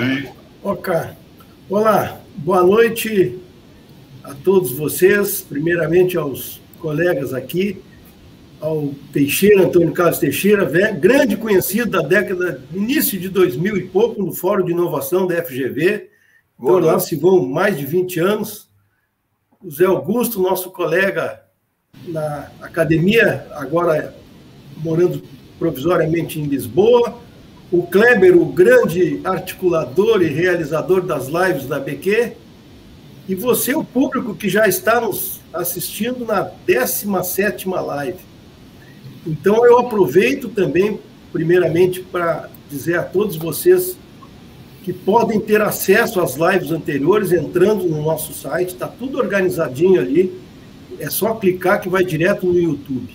Ok, Guaranha. Ok. Olá, boa noite a todos vocês, primeiramente aos colegas aqui, ao Teixeira, Antônio Carlos Teixeira, grande conhecido da década, início de 2000 e pouco, no Fórum de Inovação da FGV. Então, lá se vão mais de 20 anos. O Zé Augusto, nosso colega na academia, agora morando provisoriamente em Lisboa. O Kleber, o grande articulador e realizador das lives da BQ. E você, o público que já está nos assistindo na 17 live. Então, eu aproveito também, primeiramente, para dizer a todos vocês que podem ter acesso às lives anteriores entrando no nosso site, está tudo organizadinho ali. É só clicar que vai direto no YouTube.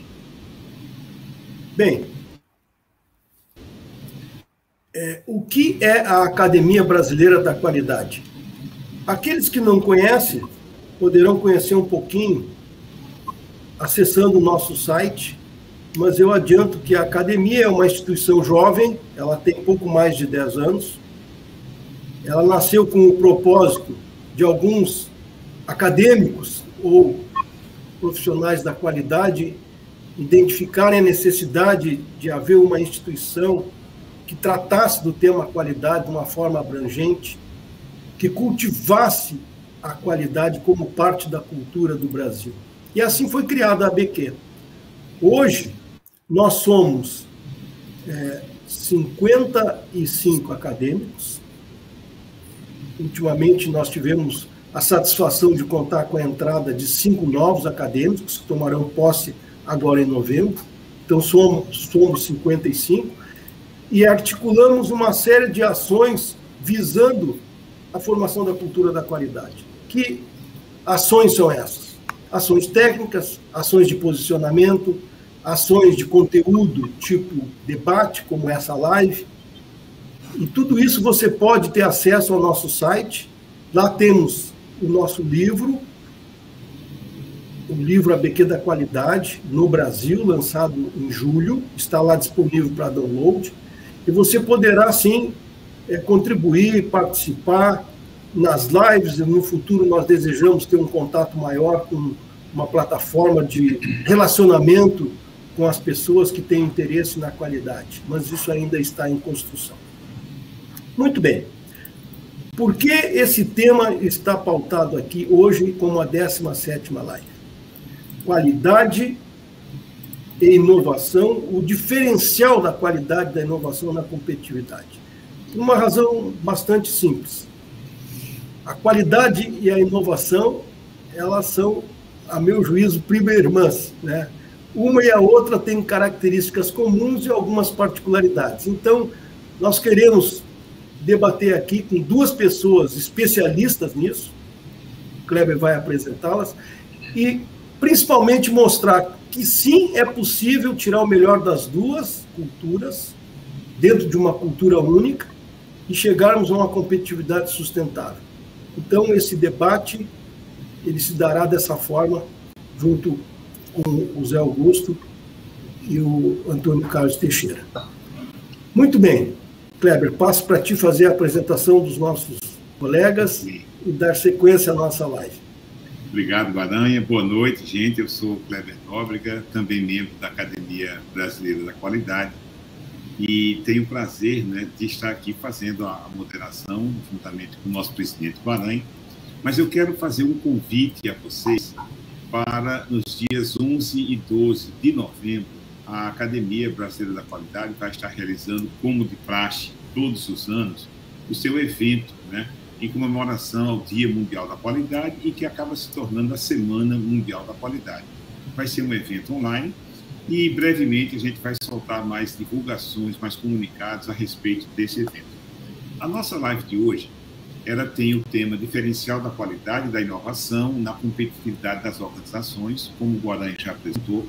Bem, é, o que é a Academia Brasileira da Qualidade? Aqueles que não conhecem poderão conhecer um pouquinho acessando o nosso site, mas eu adianto que a academia é uma instituição jovem, ela tem pouco mais de 10 anos. Ela nasceu com o propósito de alguns acadêmicos ou profissionais da qualidade identificarem a necessidade de haver uma instituição que tratasse do tema qualidade de uma forma abrangente, que cultivasse a qualidade como parte da cultura do Brasil. E assim foi criada a ABQ. Hoje, nós somos é, 55 acadêmicos. Ultimamente, nós tivemos a satisfação de contar com a entrada de cinco novos acadêmicos que tomarão posse agora em novembro. Então, somos, somos 55 e articulamos uma série de ações visando a formação da cultura da qualidade. Que ações são essas? Ações técnicas, ações de posicionamento, ações de conteúdo, tipo debate, como essa live. E tudo isso você pode ter acesso ao nosso site. Lá temos o nosso livro, o livro ABQ da Qualidade, no Brasil, lançado em julho, está lá disponível para download. E você poderá, sim, é, contribuir, participar nas lives. No futuro, nós desejamos ter um contato maior com uma plataforma de relacionamento com as pessoas que têm interesse na qualidade, mas isso ainda está em construção. Muito bem. Por que esse tema está pautado aqui hoje como a 17ª live? Qualidade e inovação, o diferencial da qualidade da inovação na competitividade. Uma razão bastante simples. A qualidade e a inovação, elas são, a meu juízo, prima irmãs, né? Uma e a outra têm características comuns e algumas particularidades. Então, nós queremos debater aqui com duas pessoas especialistas nisso, o Kleber vai apresentá-las, e principalmente mostrar que sim é possível tirar o melhor das duas culturas dentro de uma cultura única e chegarmos a uma competitividade sustentável. Então esse debate ele se dará dessa forma junto com o Zé Augusto e o Antônio Carlos Teixeira. Muito bem, Kleber, passo para ti fazer a apresentação dos nossos colegas e dar sequência à nossa live. Obrigado, Guaranha. Boa noite, gente. Eu sou Kleber Nóbrega, também membro da Academia Brasileira da Qualidade. E tenho o prazer né, de estar aqui fazendo a moderação, juntamente com o nosso presidente Guaranha. Mas eu quero fazer um convite a vocês para, nos dias 11 e 12 de novembro, a Academia Brasileira da Qualidade vai estar realizando, como de praxe, todos os anos, o seu evento, né? Em comemoração ao Dia Mundial da Qualidade e que acaba se tornando a Semana Mundial da Qualidade. Vai ser um evento online e brevemente a gente vai soltar mais divulgações, mais comunicados a respeito desse evento. A nossa live de hoje, ela tem o tema diferencial da qualidade da inovação na competitividade das organizações, como o Guarani já apresentou.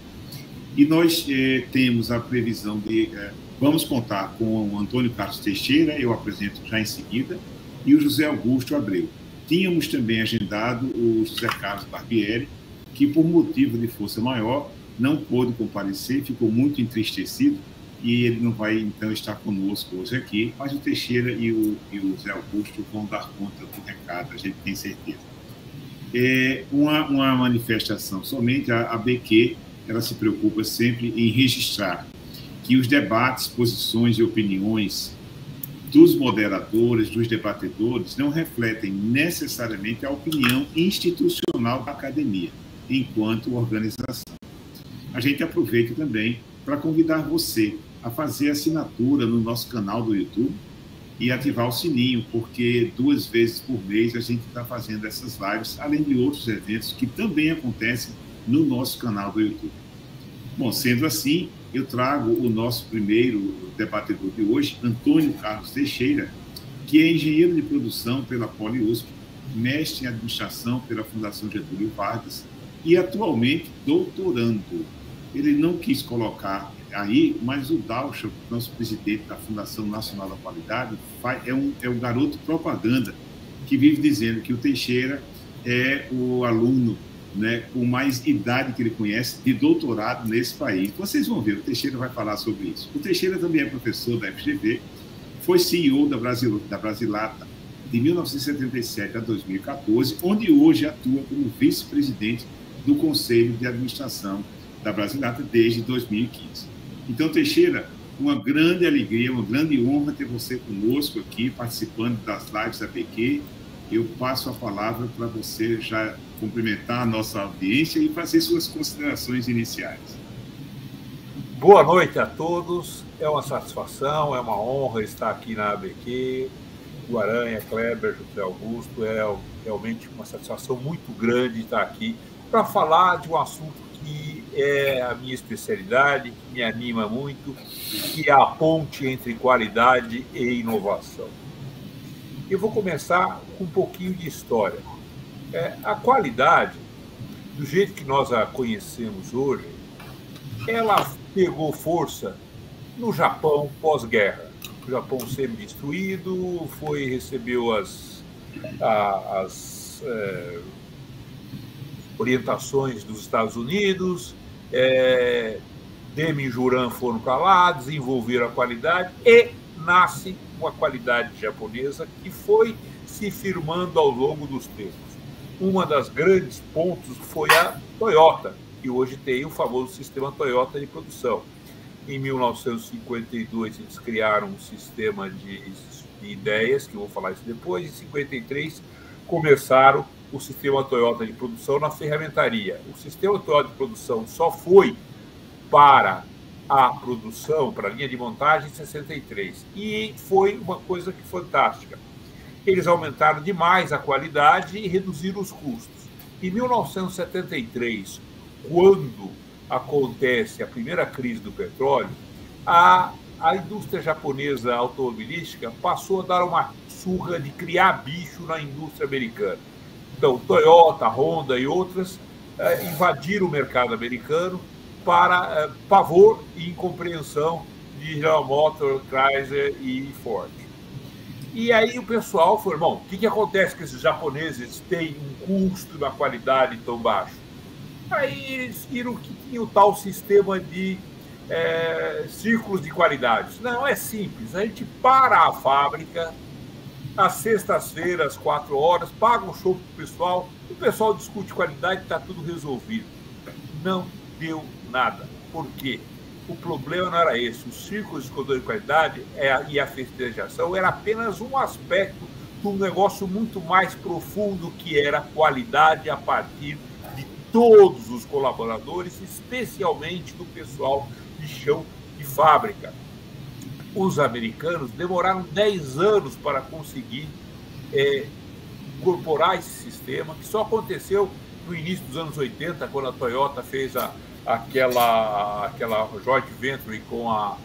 E nós eh, temos a previsão de eh, vamos contar com o Antônio Carlos Teixeira, eu apresento já em seguida, e o José Augusto Abreu. Tínhamos também agendado o José Carlos Barbieri, que por motivo de força maior não pôde comparecer, ficou muito entristecido, e ele não vai então estar conosco hoje aqui, mas o Teixeira e o, e o Augusto vão dar conta do recado, a gente tem certeza. É uma, uma manifestação somente, a, a BQ, ela se preocupa sempre em registrar que os debates, posições e opiniões dos moderadores, dos debatedores, não refletem necessariamente a opinião institucional da academia, enquanto organização. A gente aproveita também para convidar você a fazer assinatura no nosso canal do YouTube e ativar o sininho, porque duas vezes por mês a gente está fazendo essas lives, além de outros eventos que também acontecem no nosso canal do YouTube. Bom, sendo assim, eu trago o nosso primeiro debatedor de hoje, Antônio Carlos Teixeira, que é engenheiro de produção pela PoliUSP, mestre em administração pela Fundação Getúlio Vargas e atualmente doutorando. Ele não quis colocar aí, mas o Dalcho, nosso presidente da Fundação Nacional da Qualidade, é um, é um garoto propaganda que vive dizendo que o Teixeira é o aluno né, com mais idade que ele conhece de doutorado nesse país. Vocês vão ver, o Teixeira vai falar sobre isso. O Teixeira também é professor da FGV, foi CEO da, Brasil, da Brasilata de 1977 a 2014, onde hoje atua como vice-presidente do Conselho de Administração da Brasilata desde 2015. Então, Teixeira, uma grande alegria, uma grande honra ter você conosco aqui, participando das lives da PQ. Eu passo a palavra para você já cumprimentar a nossa audiência e fazer suas considerações iniciais. Boa noite a todos. É uma satisfação, é uma honra estar aqui na ABQ. Guaranha, Kleber, José Augusto. É realmente uma satisfação muito grande estar aqui para falar de um assunto que é a minha especialidade, que me anima muito, que é a ponte entre qualidade e inovação. Eu vou começar com um pouquinho de história. É, a qualidade, do jeito que nós a conhecemos hoje, ela pegou força no Japão pós-guerra. O Japão semi-destruído, foi recebeu as, as é, orientações dos Estados Unidos, é, Demi e Juran foram para lá, desenvolveram a qualidade e nasce uma qualidade japonesa que foi se firmando ao longo dos tempos. Uma das grandes pontos foi a Toyota, que hoje tem o famoso sistema Toyota de produção. Em 1952, eles criaram um sistema de, de ideias, que eu vou falar isso depois. Em 53, começaram o sistema Toyota de produção na ferramentaria. O sistema Toyota de produção só foi para a produção, para a linha de montagem em 63. E foi uma coisa que fantástica. Eles aumentaram demais a qualidade e reduziram os custos. Em 1973, quando acontece a primeira crise do petróleo, a, a indústria japonesa automobilística passou a dar uma surra de criar bicho na indústria americana. Então, Toyota, Honda e outras eh, invadiram o mercado americano para eh, pavor e incompreensão de General Motors, Chrysler e Ford. E aí o pessoal falou, irmão, o que, que acontece que esses japoneses têm um custo uma qualidade tão baixo? Aí eles viram que tinha o tal sistema de é, círculos de qualidade. Não, é simples. A gente para a fábrica, às sextas-feiras, quatro horas, paga um show para o pessoal, o pessoal discute qualidade, está tudo resolvido. Não deu nada. Por quê? O problema não era esse. O círculo de controle de qualidade é e a festejação era apenas um aspecto de um negócio muito mais profundo que era a qualidade a partir de todos os colaboradores, especialmente do pessoal de chão de fábrica os americanos demoraram 10 anos para conseguir é, incorporar esse sistema, que só aconteceu no início dos anos 80, quando a Toyota fez a, aquela, aquela joint venture com a,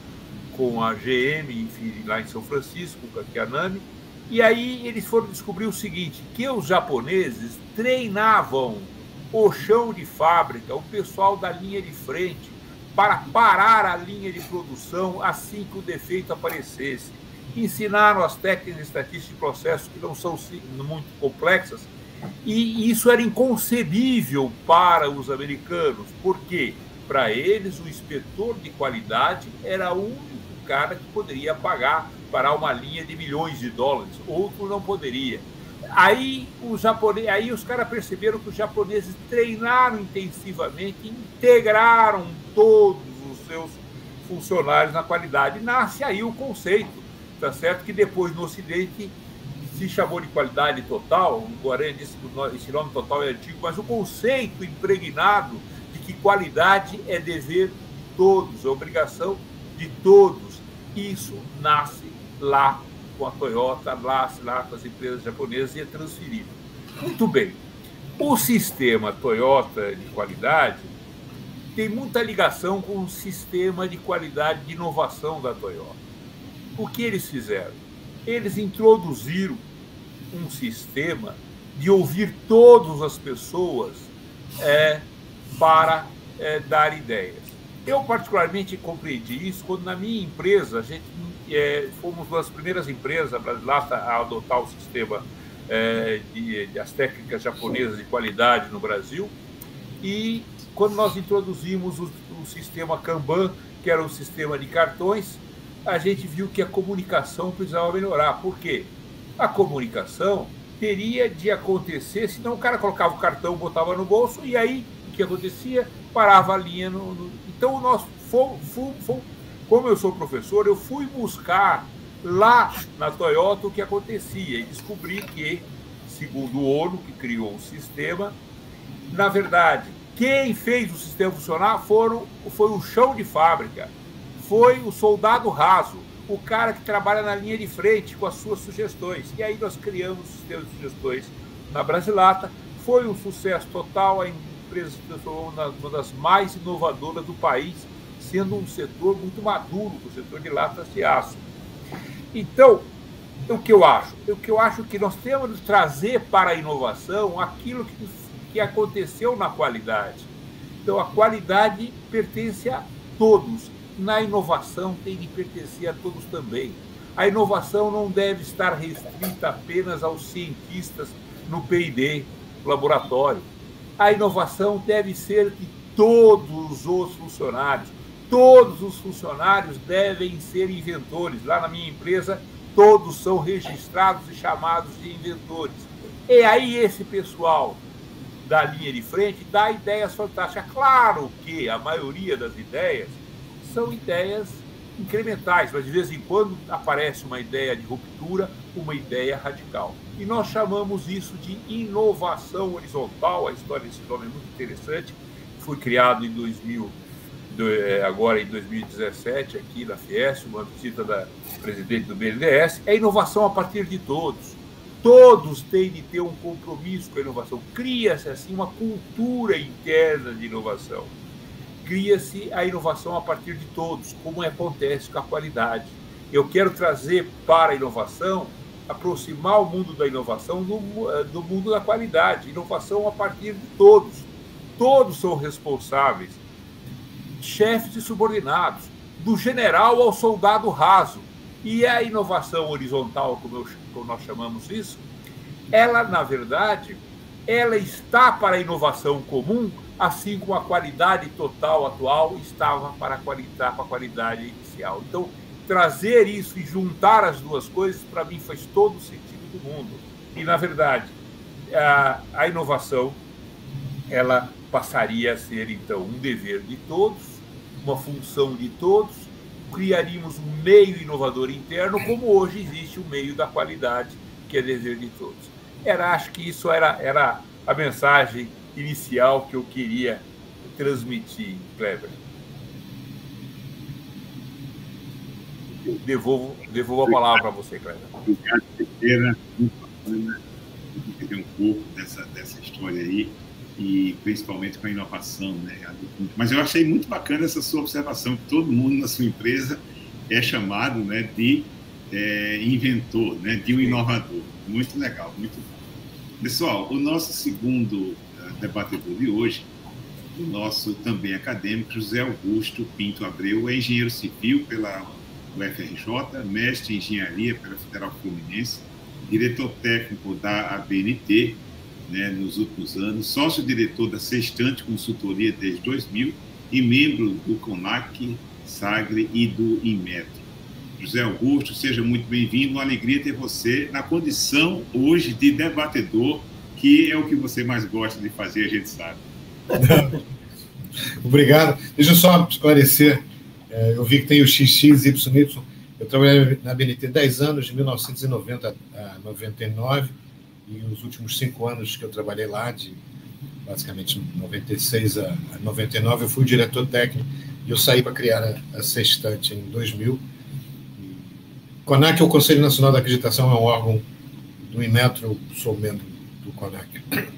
com a GM, enfim, lá em São Francisco, com a Kianami. E aí eles foram descobrir o seguinte, que os japoneses treinavam o chão de fábrica, o pessoal da linha de frente, para parar a linha de produção assim que o defeito aparecesse. Ensinaram as técnicas estatísticas de processos que não são muito complexas, e isso era inconcebível para os americanos. Por quê? Para eles, o inspetor de qualidade era o único cara que poderia pagar para uma linha de milhões de dólares, outro não poderia. Aí os, japoneses, aí os caras perceberam que os japoneses treinaram intensivamente, integraram todos os seus funcionários na qualidade. Nasce aí o conceito, tá certo? Que depois no Ocidente se chamou de qualidade total, o Guarani disse que esse nome total é antigo, mas o conceito impregnado de que qualidade é dever de todos, é obrigação de todos. Isso nasce lá com a Toyota, lá, lá com as empresas japonesas e é transferido. Muito bem. O sistema Toyota de qualidade tem muita ligação com o sistema de qualidade de inovação da Toyota. O que eles fizeram? Eles introduziram um sistema de ouvir todas as pessoas é, para é, dar ideias. Eu, particularmente, compreendi isso quando, na minha empresa, a gente é, fomos uma das primeiras empresas brasileiras a adotar o sistema é, de, de, as técnicas japonesas de qualidade no Brasil. E quando nós introduzimos o, o sistema Kanban, que era um sistema de cartões, a gente viu que a comunicação precisava melhorar. Por quê? A comunicação teria de acontecer, senão o cara colocava o cartão, botava no bolso, e aí o que acontecia? Parava a linha. No, no... Então, nós fomos, fomos, como eu sou professor, eu fui buscar lá na Toyota o que acontecia e descobri que, segundo o ONU, que criou o sistema, na verdade, quem fez o sistema funcionar foram, foi o chão de fábrica, foi o soldado raso, o cara que trabalha na linha de frente com as suas sugestões. E aí nós criamos o sistema de sugestões na Brasilata. Foi um sucesso total, a empresa se transformou uma das mais inovadoras do país sendo um setor muito maduro, o setor de latas de aço. Então, o que eu acho? O que eu acho que nós temos de trazer para a inovação aquilo que, que aconteceu na qualidade. Então, a qualidade pertence a todos. Na inovação tem de pertencer a todos também. A inovação não deve estar restrita apenas aos cientistas no PD, laboratório. A inovação deve ser de todos os funcionários, todos os funcionários devem ser inventores. Lá na minha empresa, todos são registrados e chamados de inventores. E aí esse pessoal da linha de frente dá ideias fantásticas. Claro que a maioria das ideias são ideias incrementais, mas de vez em quando aparece uma ideia de ruptura, uma ideia radical. E nós chamamos isso de inovação horizontal. A história desse nome é muito interessante. Foi criado em 2000 é, agora em 2017, aqui na Fies, uma visita da presidente do BNDES, é inovação a partir de todos. Todos têm de ter um compromisso com a inovação. Cria-se, assim, uma cultura interna de inovação. Cria-se a inovação a partir de todos, como acontece com a qualidade. Eu quero trazer para a inovação, aproximar o mundo da inovação do, eh, do mundo da qualidade. Inovação a partir de todos. Todos são responsáveis chefes e subordinados, do general ao soldado raso. E a inovação horizontal, como, eu, como nós chamamos isso, ela, na verdade, ela está para a inovação comum, assim como a qualidade total atual estava para a qualidade, para a qualidade inicial. Então, trazer isso e juntar as duas coisas, para mim, faz todo o sentido do mundo. E, na verdade, a, a inovação, ela passaria a ser, então, um dever de todos, uma função de todos, criaríamos um meio inovador interno, como hoje existe o meio da qualidade, que é dever de todos. Era, acho que isso era, era a mensagem inicial que eu queria transmitir, Kleber. Devolvo, devolvo a palavra para você, Kleber. Obrigado. Muito bacana entender um pouco dessa, dessa história aí e principalmente com a inovação. Né? Mas eu achei muito bacana essa sua observação, que todo mundo na sua empresa é chamado né, de é, inventor, né, de um inovador. Muito legal, muito bom. Pessoal, o nosso segundo debatedor de hoje, o nosso também acadêmico, José Augusto Pinto Abreu, é engenheiro civil pela UFRJ, mestre em engenharia pela Federal Fluminense, diretor técnico da ABNT, né, nos últimos anos, sócio-diretor da Sextante Consultoria desde 2000 e membro do CONAC, SAGRE e do INMETRO. José Augusto, seja muito bem-vindo. Uma alegria ter você na condição hoje de debatedor, que é o que você mais gosta de fazer, a gente sabe. Obrigado. Deixa eu só esclarecer. É, eu vi que tem o XXYY. Eu trabalhei na BNT 10 anos, de 1990 a 99, e os últimos cinco anos que eu trabalhei lá, de basicamente 96 a 99, eu fui diretor técnico e eu saí para criar a, Sextante em 2000. CONAC, o Conselho Nacional da Acreditação, é um órgão do Inmetro, sou membro do CONAC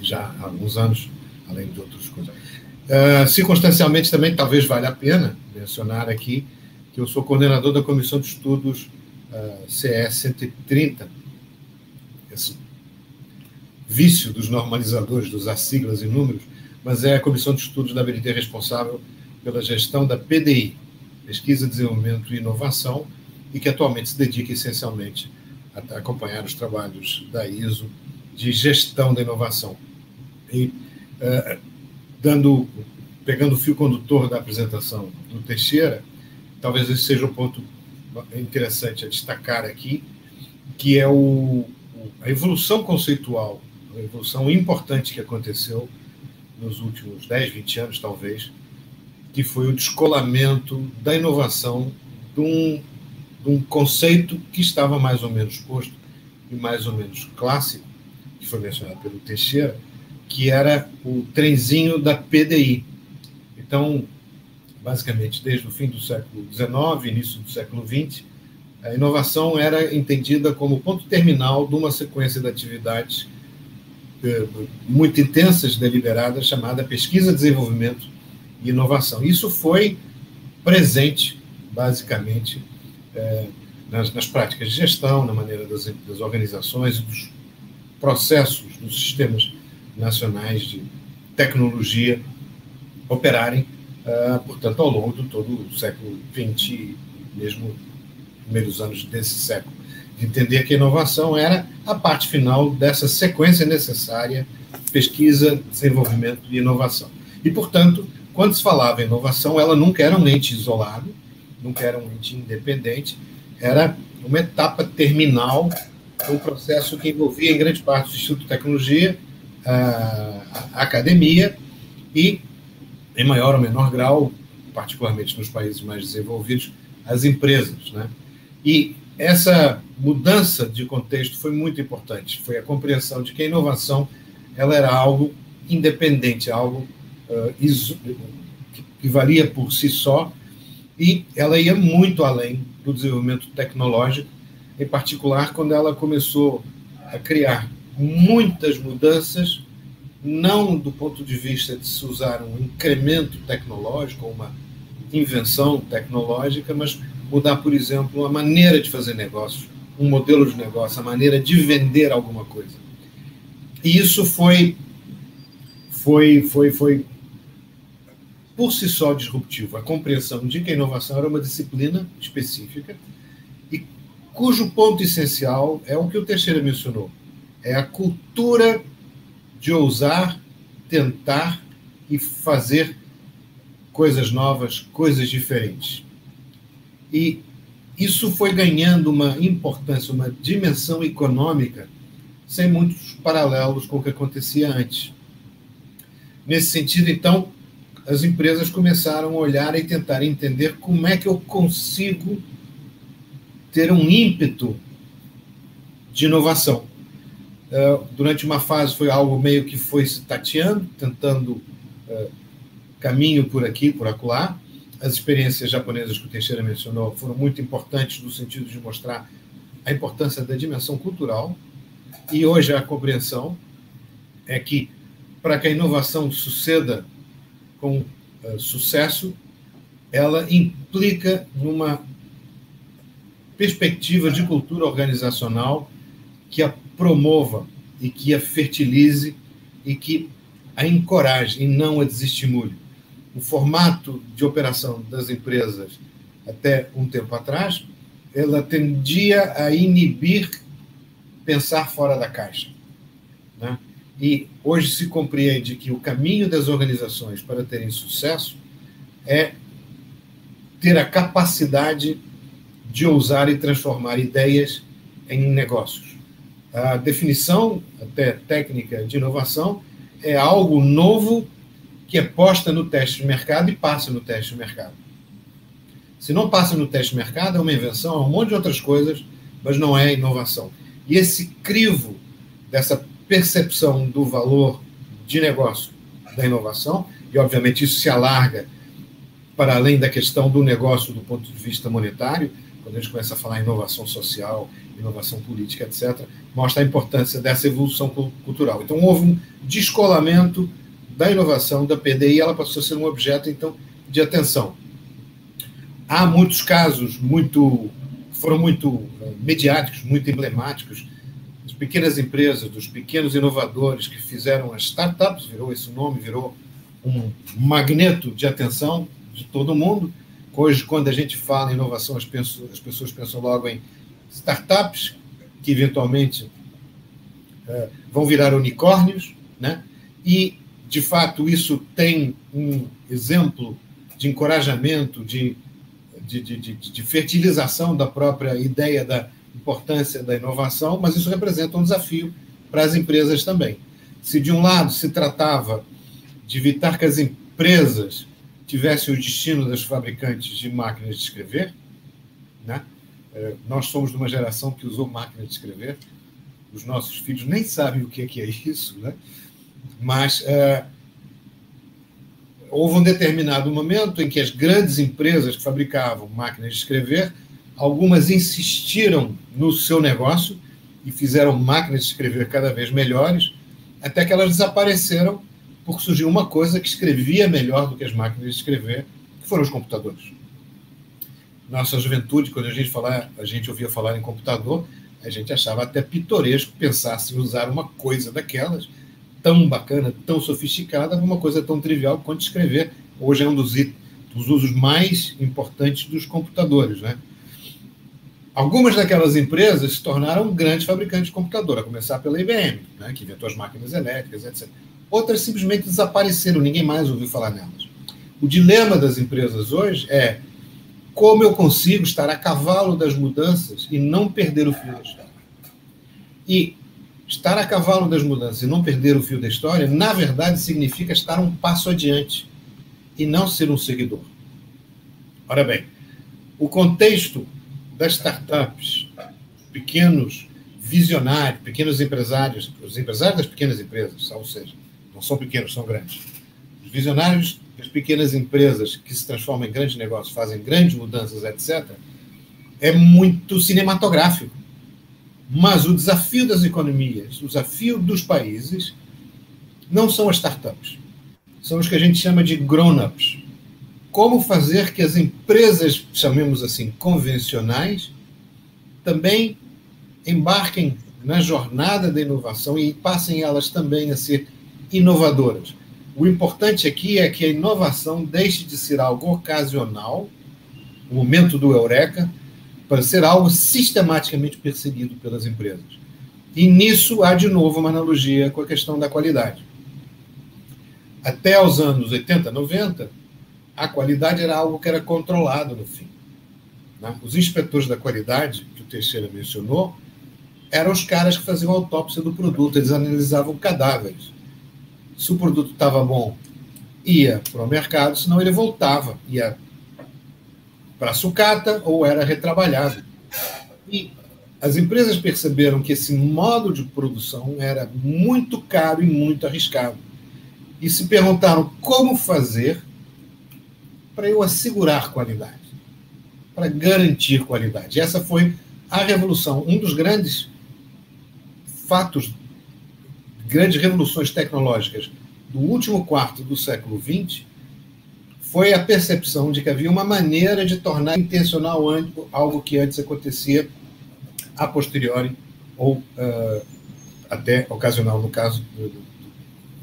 já há alguns anos, além de outras coisas. Uh, circunstancialmente também, talvez valha a pena mencionar aqui que eu sou coordenador da Comissão de Estudos uh, CE 130, esse vício dos normalizadores, dos siglas e números, mas é a Comissão de Estudos da BNT responsável pela gestão da PDI, Pesquisa, Desenvolvimento e Inovação, e que atualmente se dedica essencialmente acompanhar os trabalhos da ISO de gestão da inovação. E uh, dando, pegando o fio condutor da apresentação do Teixeira, talvez esse seja um ponto interessante a destacar aqui, que é o, a evolução conceitual, a evolução importante que aconteceu nos últimos 10, 20 anos, talvez, que foi o descolamento da inovação de um, um conceito que estava mais ou menos posto e mais ou menos clássico, que foi mencionado pelo Teixeira, que era o trenzinho da PDI. Então, basicamente, desde o fim do século XIX, início do século XX, a inovação era entendida como ponto terminal de uma sequência de atividades eh, muito intensas, deliberadas, chamada pesquisa, desenvolvimento e inovação. Isso foi presente, basicamente, eh, nas, nas, práticas de gestão, na maneira das, das organizações, dos processos, dos sistemas nacionais de tecnologia operarem, uh, portanto, ao longo de todo o século XX, mesmo primeiros anos desse século. De entender que a inovação era a parte final dessa sequência necessária pesquisa, desenvolvimento e inovação. E, portanto, quando se falava em inovação, ela nunca era um ente isolado, nunca era um ente independente, era uma etapa terminal um processo que envolvia, em grande parte, o Instituto de Tecnologia, a, academia e, em maior ou menor grau, particularmente nos países mais desenvolvidos, as empresas. Né? E essa mudança de contexto foi muito importante. Foi a compreensão de que a inovação ela era algo independente, algo uh, que valia por si só, e ela ia muito além do desenvolvimento tecnológico, em particular quando ela começou a criar muitas mudanças, não do ponto de vista de se usar um incremento tecnológico, uma invenção tecnológica, mas mudar, por exemplo, a maneira de fazer negócios, um modelo de negócio, a maneira de vender alguma coisa. E isso foi, foi, foi, foi por si só disruptivo. A compreensão de que a inovação era uma disciplina específica e cujo ponto essencial é o que o Teixeira mencionou, é a cultura de ousar, tentar e fazer coisas novas, coisas diferentes. E isso foi ganhando uma importância, uma dimensão econômica, sem muitos paralelos com o que acontecia antes. Nesse sentido, então, as empresas começaram a olhar e tentar entender como é que eu consigo ter um ímpeto de inovação. É, durante uma fase foi algo meio que foi se tateando, tentando é, caminho por aqui, por acolá, as experiências japonesas que o Teixeira mencionou foram muito importantes no sentido de mostrar a importância da dimensão cultural. E hoje a compreensão é que, para que a inovação suceda com uh, sucesso, ela implica numa perspectiva de cultura organizacional que a promova e que a fertilize e que a encoraje e não a desestimule o formato de operação das empresas até um tempo atrás, ela tendia a inibir pensar fora da caixa. Né? E hoje se compreende que o caminho das organizações para terem sucesso é ter a capacidade de ousar e transformar ideias em negócios. A definição, até técnica de inovação, é algo novo que é posta no teste de mercado e passa no teste de mercado. Se não passa no teste de mercado, é uma invenção, é um monte de outras coisas, mas não é inovação. E esse crivo dessa percepção do valor de negócio da inovação, e obviamente isso se alarga para além da questão do negócio do ponto de vista monetário, quando a gente começa a falar em inovação social, inovação política, etc., mostra a importância dessa evolução cultural. Então, houve um descolamento da inovação da PDI, ela passou a ser um objeto, então, de atenção. Há muitos casos muito foram muito eh, mediáticos, muito emblemáticos, pequenas empresas, dos pequenos inovadores que fizeram as startups, virou esse nome, virou um magneto de atenção de todo mundo. Hoje, quando a gente fala em inovação, as pessoas, as pessoas pensam logo em startups que eventualmente é, vão virar unicórnios, né? E de fato isso tem um exemplo de encorajamento, de, de, de, de, fertilização da própria ideia da importância da inovação, mas isso representa um desafio para as empresas também. Se de um lado se tratava de evitar que as empresas tivessem o destino das fabricantes de máquinas de escrever, né? É, nós somos de uma geração que usou máquina de escrever, os nossos filhos nem sabem o que é, que é isso, né? mas é, houve um determinado momento em que as grandes empresas que fabricavam máquinas de escrever, algumas insistiram no seu negócio e fizeram máquinas de escrever cada vez melhores, até que elas desapareceram porque surgiu uma coisa que escrevia melhor do que as máquinas de escrever, que foram os computadores. Nossa juventude, quando a gente falar, a gente ouvia falar em computador, a gente achava até pitoresco pensar em usar uma coisa daquelas tão bacana, tão sofisticada, uma coisa tão trivial quanto escrever. Hoje é um dos, dos usos mais importantes dos computadores, né? Algumas daquelas empresas se tornaram grandes fabricantes de computador, a começar pela IBM, né, que inventou as máquinas elétricas, etc. Outras simplesmente desapareceram, ninguém mais ouviu falar nelas. O dilema das empresas hoje é como eu consigo estar a cavalo das mudanças e não perder o fio da história. E estar a cavalo das mudanças e não perder o fio da história, na verdade, significa estar um passo adiante e não ser um seguidor. Ora bem, o contexto das startups, pequenos visionários, pequenos empresários, os empresários das pequenas empresas, ou seja, não são pequenos, são grandes. Os visionários das pequenas empresas que se transformam em grandes negócios, fazem grandes mudanças, etc., é muito cinematográfico. Mas o desafio das economias, o desafio dos países, não são as startups. São os que a gente chama de grown-ups. Como fazer que as empresas, chamemos assim, convencionais, também embarquem na jornada da inovação e passem elas também a ser inovadoras. O importante aqui é que a inovação deixe de ser algo ocasional, o momento do eureka, para ser algo sistematicamente perseguido pelas empresas. E nisso há de novo uma analogia com a questão da qualidade. Até os anos 80, 90, a qualidade era algo que era controlado no fim. Né? Os inspetores da qualidade, que o Teixeira mencionou, eram os caras que faziam autópsia do produto, eles analisavam cadáveres. Se o produto estava bom, ia para o mercado, senão ele voltava, ia para a sucata ou era retrabalhado. E as empresas perceberam que esse modo de produção era muito caro e muito arriscado. E se perguntaram como fazer para eu assegurar qualidade, para garantir qualidade. Essa foi a revolução, um dos grandes fatos grandes revoluções tecnológicas do último quarto do século XX foi a percepção de que havia uma maneira de tornar intencional algo que antes acontecia a posteriori ou uh, até ocasional, no caso do, do,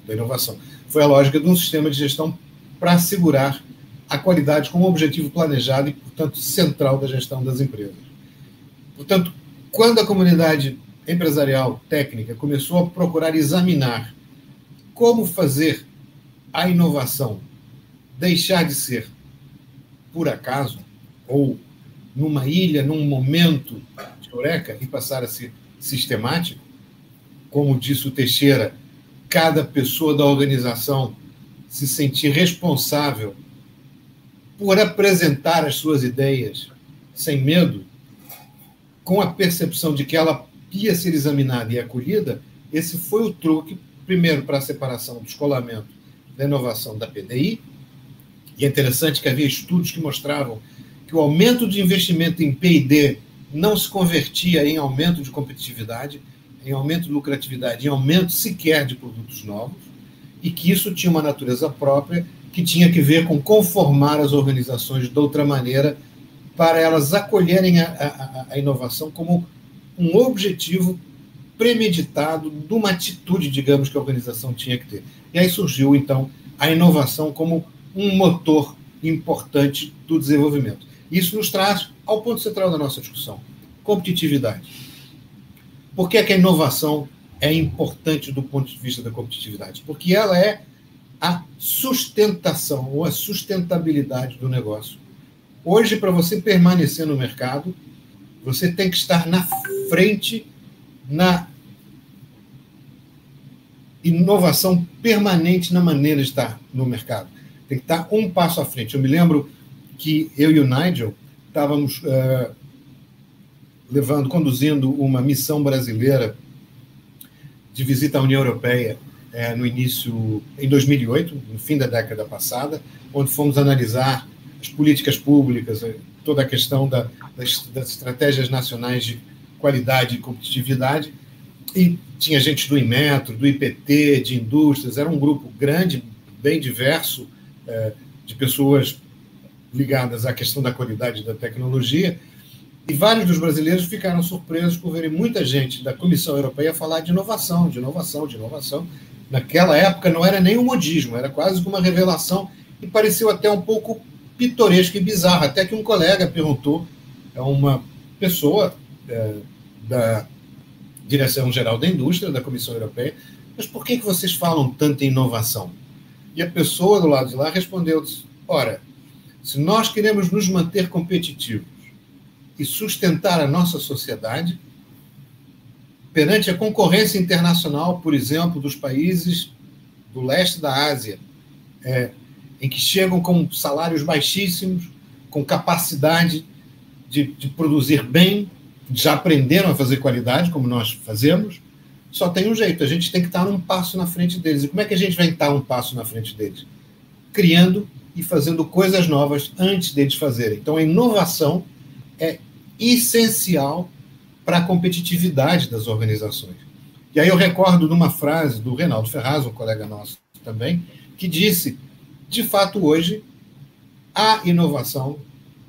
da inovação. Foi a lógica de um sistema de gestão para assegurar a qualidade como objetivo planejado e, portanto, central da gestão das empresas. Portanto, quando a comunidade empresarial técnica começou a procurar examinar como fazer a inovação deixar de ser por acaso, ou numa ilha, num momento de eureka, e passar a ser sistemático, como disse o Teixeira, cada pessoa da organização se sentir responsável por apresentar as suas ideias sem medo, com a percepção de que ela ia ser examinada e acolhida, esse foi o truque, primeiro, para a separação do escolamento da inovação da PDI, e é interessante que havia estudos que mostravam que o aumento de investimento em P&D não se convertia em aumento de competitividade, em aumento de lucratividade, em aumento sequer de produtos novos, e que isso tinha uma natureza própria que tinha que ver com conformar as organizações de outra maneira para elas acolherem a, a, a inovação como um objetivo premeditado de uma atitude, digamos, que a organização tinha que ter. E aí surgiu, então, a inovação como um motor importante do desenvolvimento. Isso nos traz ao ponto central da nossa discussão: competitividade. Por que, é que a inovação é importante do ponto de vista da competitividade? Porque ela é a sustentação ou a sustentabilidade do negócio. Hoje, para você permanecer no mercado, você tem que estar na frente na inovação permanente na maneira de estar no mercado tem que estar um passo à frente. Eu me lembro que eu e o Nigel estávamos uh, levando, conduzindo uma missão brasileira de visita à União Europeia uh, no início, em 2008, no fim da década passada, onde fomos analisar as políticas públicas, eh, toda a questão da, das, das estratégias nacionais de qualidade e competitividade, e tinha gente do Inmetro, do IPT, de indústrias, era um grupo grande, bem diverso, é, de pessoas ligadas à questão da qualidade da tecnologia, e vários dos brasileiros ficaram surpresos por verem muita gente da Comissão Europeia falar de inovação, de inovação, de inovação. Naquela época não era nem um modismo, era quase uma revelação e pareceu até um pouco pitoresco e bizarro. Até que um colega perguntou a uma pessoa é, da Direção-Geral da Indústria, da Comissão Europeia, mas por que, que vocês falam tanto em inovação? E a pessoa do lado de lá respondeu: ora, se nós queremos nos manter competitivos e sustentar a nossa sociedade perante a concorrência internacional, por exemplo, dos países do leste da Ásia, é, em que chegam com salários baixíssimos, com capacidade de, de produzir bem, já aprenderam a fazer qualidade, como nós fazemos, só tem um jeito, a gente tem que estar um passo na frente deles. E como é que a gente vai estar um passo na frente deles? Criando e fazendo coisas novas antes deles fazerem. Então, a inovação é essencial para a competitividade das organizações. E aí eu recordo de uma frase do Reinaldo Ferraz, um colega nosso também, que disse: de fato, hoje, a inovação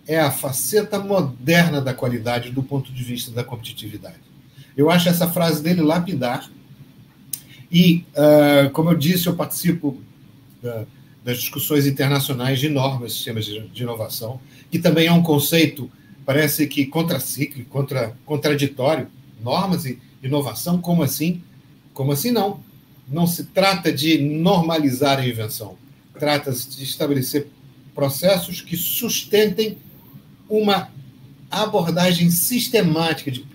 é a faceta moderna da qualidade do ponto de vista da competitividade. Eu acho essa frase dele lapidar. E, uh, como eu disse, eu participo da, das discussões internacionais de normas, sistemas de, de, inovação, que também é um conceito, parece que contracíclico, contra, contraditório. Normas e inovação, como assim? Como assim não? Não se trata de normalizar a invenção, trata-se de estabelecer processos que sustentem uma abordagem sistemática de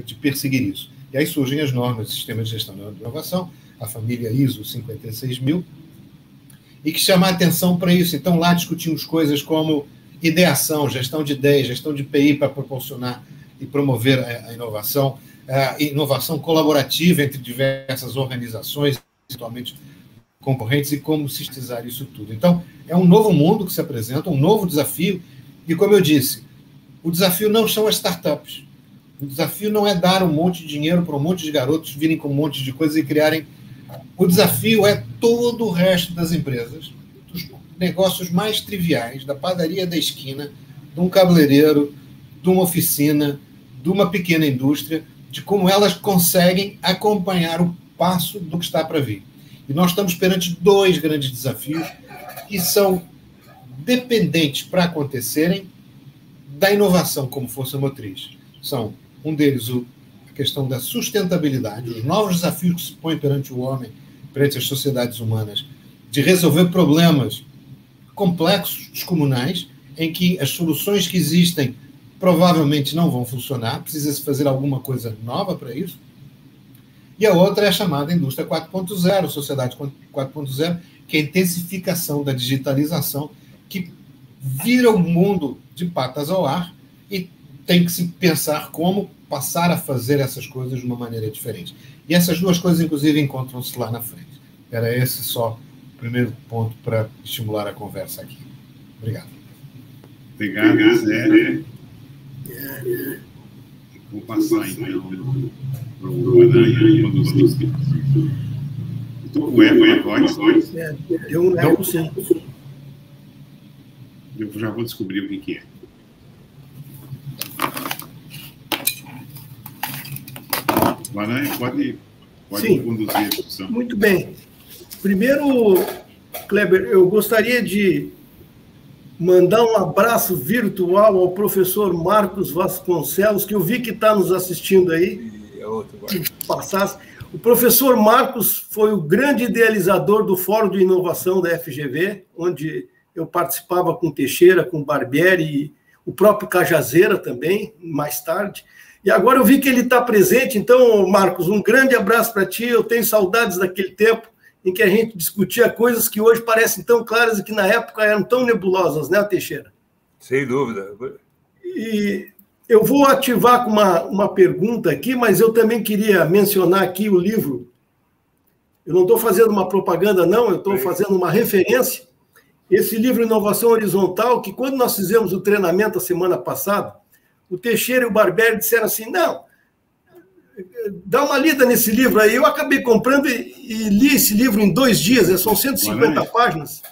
de perseguir isso. E aí surgem as normas do Sistema de Gestão de Inovação, a família ISO 56000, e que chama a atenção para isso. Então, lá discutimos coisas como ideação, gestão de ideias, gestão de PI para proporcionar e promover a inovação, a inovação colaborativa entre diversas organizações, atualmente concorrentes, e como sistematizar isso tudo. Então, é um novo mundo que se apresenta, um novo desafio, e como eu disse, o desafio não são as startups. O desafio não é dar um monte de dinheiro para um monte de garotos virem com um monte de coisas e criarem. O desafio é todo o resto das empresas, negócios mais triviais, da padaria da esquina, de um cabeleireiro, de uma oficina, de uma pequena indústria, de como elas conseguem acompanhar o passo do que está para vir. E nós estamos perante dois grandes desafios que são dependentes para acontecerem da inovação como força motriz. São um deles, o, a questão da sustentabilidade, os novos desafios que se põem perante o homem perante as sociedades humanas de resolver problemas complexos, comunais, em que as soluções que existem provavelmente não vão funcionar, precisa-se fazer alguma coisa nova para isso. E a outra é a chamada indústria 4.0, sociedade 4.0, que é a intensificação da digitalização, que vira o mundo de patas ao ar e tem que se pensar como passar a fazer essas coisas de uma maneira diferente. E essas duas coisas, inclusive, encontram-se lá na frente. Era esse só primeiro ponto para estimular a conversa aqui. Obrigado. Obrigado, Zé. Vou passar, então, para o Aranha é, Deu um eco, sim. Eu já vou descobrir o que, que é. Aranha, pode, pode Sim. conduzir a discussão. Muito bem. Primeiro, Kleber, eu gostaria de mandar um abraço virtual ao professor Marcos Vasconcelos, que eu vi que está nos assistindo aí. É outro, passasse. O professor Marcos foi o grande idealizador do Fórum de Inovação da FGV, onde eu participava com Teixeira, com Barbieri, e o próprio Cajazeira também, mais tarde. E agora eu vi que ele está presente, então, Marcos, um grande abraço para ti. Eu tenho saudades daquele tempo em que a gente discutia coisas que hoje parecem tão claras e que na época eram tão nebulosas, né, Teixeira? Sem dúvida. E eu vou ativar com uma, uma pergunta aqui, mas eu também queria mencionar aqui o livro. Eu não estou fazendo uma propaganda, não, eu estou fazendo uma referência. Esse livro Inovação Horizontal, que quando nós fizemos o treinamento a semana passada, o Teixeira e o Barbieri disseram assim: não, dá uma lida nesse livro aí. Eu acabei comprando e, e li esse livro em dois dias, é, são 150 páginas.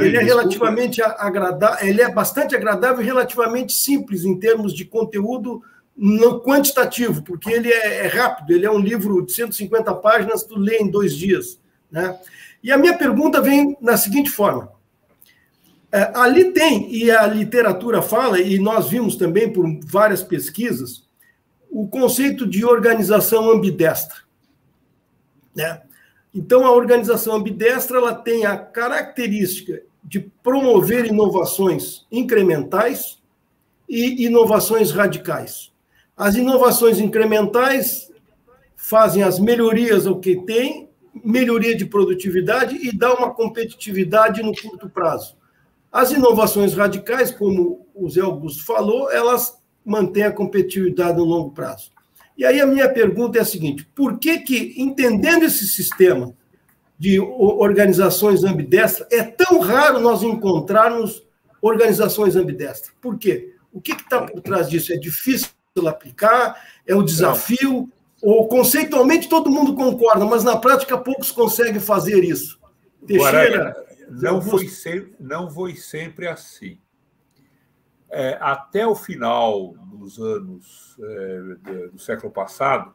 ele é relativamente agradável, ele é bastante agradável e relativamente simples em termos de conteúdo não quantitativo, porque ele é, é, rápido, ele é um livro de 150 páginas, tu lê em dois dias. Né? E a minha pergunta vem na seguinte forma. É, ali tem, e a literatura fala, e nós vimos também por várias pesquisas, o conceito de organização ambidestra. Né? Então, a organização ambidestra ela tem a característica de promover inovações incrementais e inovações radicais. As inovações incrementais fazem as melhorias ao que tem, melhoria de produtividade e dá uma competitividade no curto prazo. As inovações radicais, como o Zé Augusto falou, elas manter a competitividade no longo prazo. E aí a minha pergunta é a seguinte: por que que, entendendo esse sistema de organizações ambidestras, é tão raro nós encontrarmos organizações ambidestras? Por quê? O que está por trás disso? É difícil aplicar? É o desafio? Ou conceitualmente todo mundo concorda, mas na prática poucos conseguem fazer isso? Teixeira, não foi, sempre, não foi sempre assim é, até o final dos anos é, do século passado,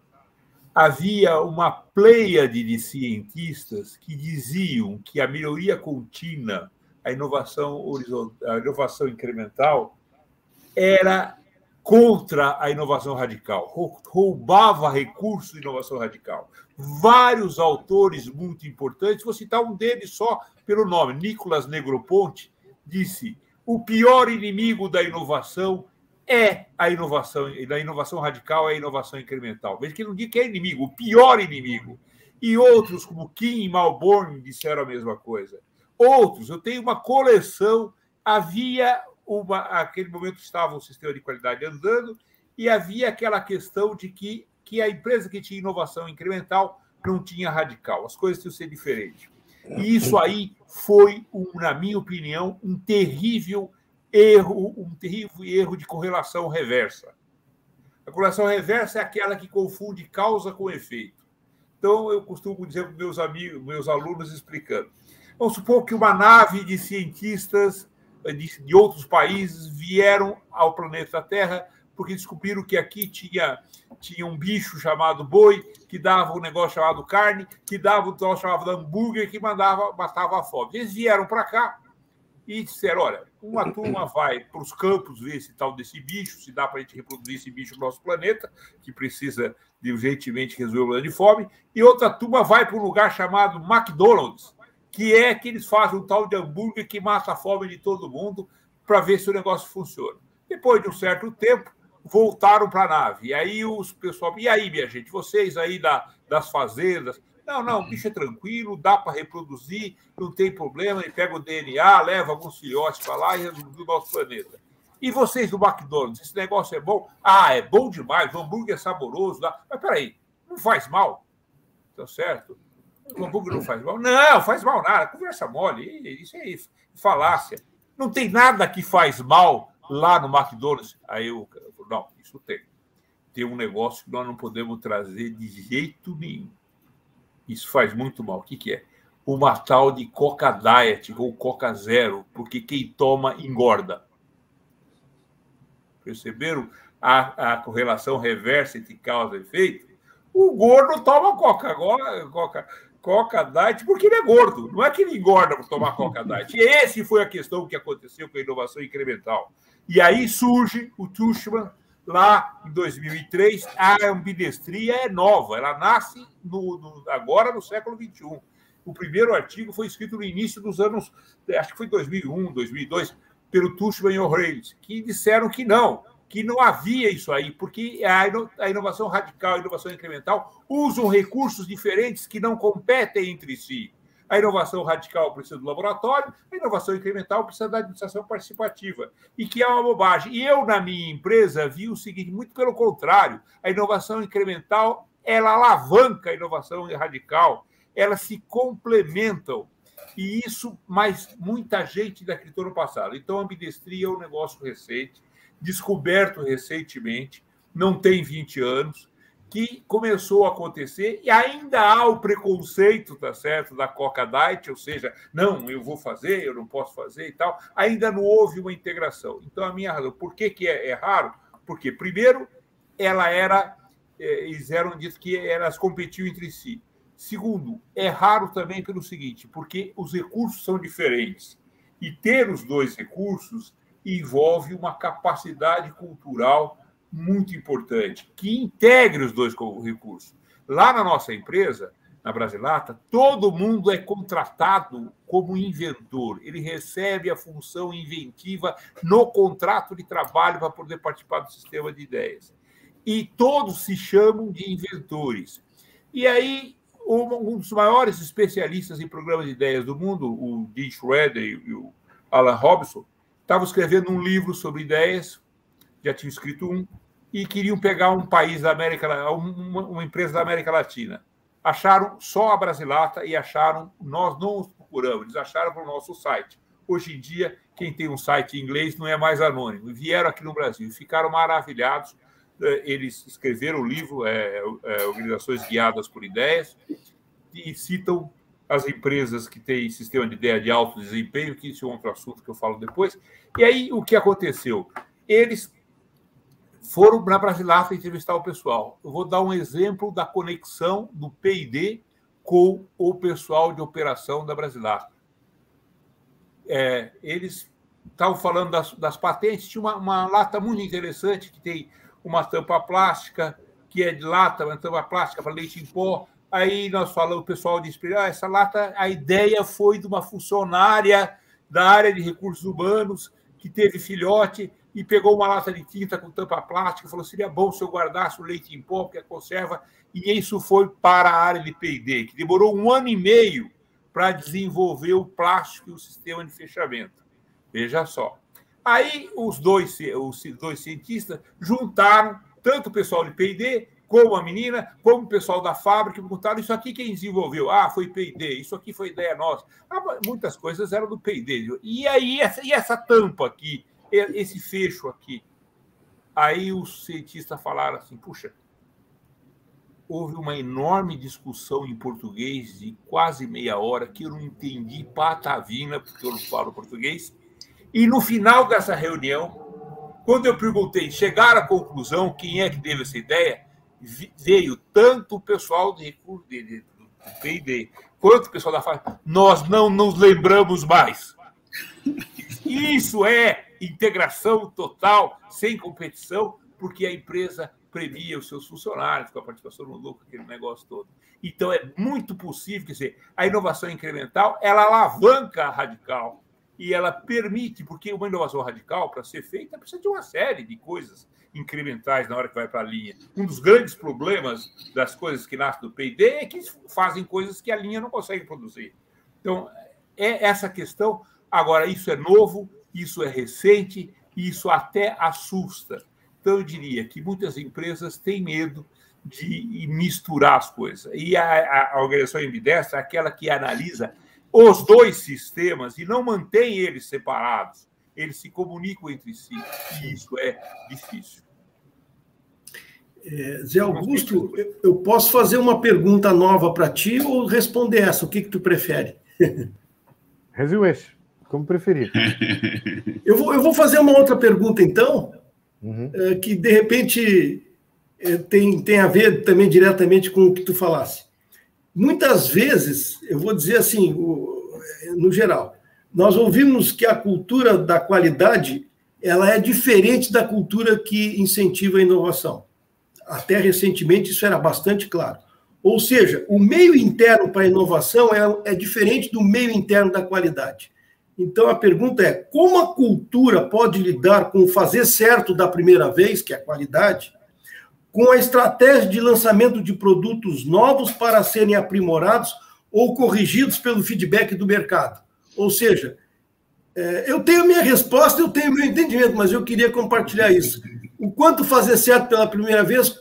havia uma pleiade de cientistas que diziam que a melhoria contínua, a inovação horizontal, a inovação incremental, era contra a inovação radical, roubava recursos de inovação radical. Vários autores muito importantes, vou citar um deles só pelo nome, Nicolas Negroponte, disse o pior inimigo da inovação é a inovação, da inovação radical é a inovação incremental. Veja que não diz que é inimigo, o pior inimigo. E outros, como Kim e Malborn, disseram a mesma coisa. Outros, eu tenho uma coleção, havia uma, aquele momento estava o sistema de qualidade andando e havia aquela questão de que, que a empresa que tinha inovação incremental não tinha radical, as coisas tinham que ser diferentes. E isso aí foi, um, na minha opinião, um terrível erro, um terrível erro de correlação reversa. A correlação reversa é aquela que confunde causa com efeito. Então, eu costumo dizer para meus amigos, meus alunos explicando. Vamos supor que uma nave de cientistas de, de outros países vieram ao planeta Terra porque descobriram que aqui tinha, tinha um bicho chamado boi, que dava um negócio chamado carne, que dava um negócio chamado hambúrguer, que mandava, matava a fome. Eles vieram para cá e disseram: olha, uma turma vai para os campos ver esse tal desse bicho, se dá para a gente reproduzir esse bicho no nosso planeta, que precisa de urgentemente resolver o problema de fome, e outra turma vai para um lugar chamado McDonald's, que é que eles fazem um tal de hambúrguer que mata a fome de todo mundo para ver se o negócio funciona. Depois de um certo tempo, voltaram para a nave. E aí os pessoal, e aí, minha gente, vocês aí da, das fazendas, não, não, o bicho é tranquilo, dá para reproduzir, não tem problema, ele pega o DNA, leva alguns filhotes para lá e reproduz o nosso planeta. E vocês do McDonald's, esse negócio é bom? Ah, é bom demais, o hambúrguer é saboroso. Dá... Mas peraí, não faz mal? Tá certo? O hambúrguer não faz mal? Não, faz mal nada, conversa mole, isso é falácia. Não tem nada que faz mal lá no McDonald's. Aí eu, não, isso tem. Tem um negócio que nós não podemos trazer de jeito nenhum. Isso faz muito mal. O que, que é? Uma tal de Coca Diet ou Coca Zero, porque quem toma engorda. Perceberam a, a correlação reversa entre causa e efeito? O gordo toma Coca, Coca, Coca Diet porque ele é gordo. Não é que ele engorda por tomar Coca Diet. E esse foi a questão que aconteceu com a inovação incremental. E aí surge o Tushman lá em 2003, a ambidestria é nova, ela nasce no, no, agora no século XXI. O primeiro artigo foi escrito no início dos anos, acho que foi 2001, 2002, pelo Tushman e O'Reilly, que disseram que não, que não havia isso aí, porque a inovação radical a inovação incremental usam recursos diferentes que não competem entre si. A inovação radical precisa do laboratório, a inovação incremental precisa da administração participativa, e que é uma bobagem. E eu, na minha empresa, vi o seguinte: muito pelo contrário, a inovação incremental ela alavanca a inovação radical, elas se complementam. E isso, mas muita gente acreditou no passado. Então, a ambidestria é um negócio recente, descoberto recentemente, não tem 20 anos que começou a acontecer e ainda há o preconceito, tá certo, da Coca Diet, ou seja, não, eu vou fazer, eu não posso fazer e tal. Ainda não houve uma integração. Então a minha razão, por que, que é, é raro? Porque primeiro ela era, é, eles eram dito que elas competiam entre si. Segundo, é raro também pelo seguinte, porque os recursos são diferentes e ter os dois recursos envolve uma capacidade cultural muito importante, que integre os dois recursos. Lá na nossa empresa, na Brasilata, todo mundo é contratado como inventor. Ele recebe a função inventiva no contrato de trabalho para poder participar do sistema de ideias. E todos se chamam de inventores. E aí, um dos maiores especialistas em programas de ideias do mundo, o Dean Schroeder e o Alan Robson, estavam escrevendo um livro sobre ideias, já tinham escrito um, e queriam pegar um país da América, uma, uma empresa da América Latina. Acharam só a Brasilata e acharam, nós não os procuramos, eles acharam para o nosso site. Hoje em dia, quem tem um site em inglês não é mais anônimo. Vieram aqui no Brasil, ficaram maravilhados. Eh, eles escreveram o livro é, é, Organizações Guiadas por Ideias e citam as empresas que têm sistema de ideia de alto desempenho, que isso é outro assunto que eu falo depois. E aí, o que aconteceu? Eles foram na Brasilata entrevistar o pessoal. Eu vou dar um exemplo da conexão do P&D com o pessoal de operação da Brasilata. É, eles estavam falando das, das patentes, tinha uma, uma, lata muito interessante que tem uma tampa plástica, que é de lata, uma tampa plástica para leite em pó. Aí nós falamos, o pessoal disse, ah, essa lata, a ideia foi de uma funcionária da área de recursos humanos que teve filhote e pegou uma lata de tinta com tampa plástica e falou: seria bom se eu guardasse o leite em pó, porque é conserva. E isso foi para a área de PD, que demorou um ano e meio para desenvolver o plástico e o sistema de fechamento. Veja só. Aí os dois, os dois cientistas juntaram tanto o pessoal de PD como a menina, como o pessoal da fábrica, perguntaram isso aqui quem desenvolveu? Ah, foi P&D, isso aqui foi ideia nossa. Ah, muitas coisas eram do P&D. E aí, essa, e essa tampa aqui? Esse fecho aqui. Aí os cientistas falaram assim: puxa, houve uma enorme discussão em português de quase meia hora que eu não entendi patavina, porque eu não falo português. E no final dessa reunião, quando eu perguntei, chegaram à conclusão quem é que teve essa ideia, veio tanto o pessoal de recurso de, PID quanto o pessoal da FAB. Nós não nos lembramos mais. Isso é integração total, sem competição, porque a empresa premia os seus funcionários com a participação no lucro, aquele negócio todo. Então, é muito possível, quer dizer, a inovação incremental, ela alavanca a radical e ela permite, porque uma inovação radical, para ser feita, precisa de uma série de coisas incrementais na hora que vai para a linha. Um dos grandes problemas das coisas que nascem do P&D é que fazem coisas que a linha não consegue produzir. Então, é essa questão. Agora, isso é novo, isso é recente, isso até assusta. Então, eu diria que muitas empresas têm medo de misturar as coisas. E a, a organização ambidestra é aquela que analisa os dois sistemas e não mantém eles separados. Eles se comunicam entre si. E isso é difícil. É, Zé Augusto, eu posso fazer uma pergunta nova para ti ou responder essa? O que, que tu prefere? Resueste, como preferir. Eu vou, eu vou fazer uma outra pergunta, então, uhum. É, que de repente é, tem, tem a ver também diretamente com o que tu falasse. Muitas vezes, eu vou dizer assim, no geral, nós ouvimos que a cultura da qualidade ela é diferente da cultura que incentiva a inovação. Até recentemente isso era bastante claro. Ou seja, o meio interno para a inovação é, é diferente do meio interno da qualidade. Então a pergunta é: como a cultura pode lidar com o fazer certo da primeira vez, que é a qualidade, com a estratégia de lançamento de produtos novos para serem aprimorados ou corrigidos pelo feedback do mercado? Ou seja, é, eu tenho minha resposta, eu tenho meu entendimento, mas eu queria compartilhar isso. O quanto fazer certo pela primeira vez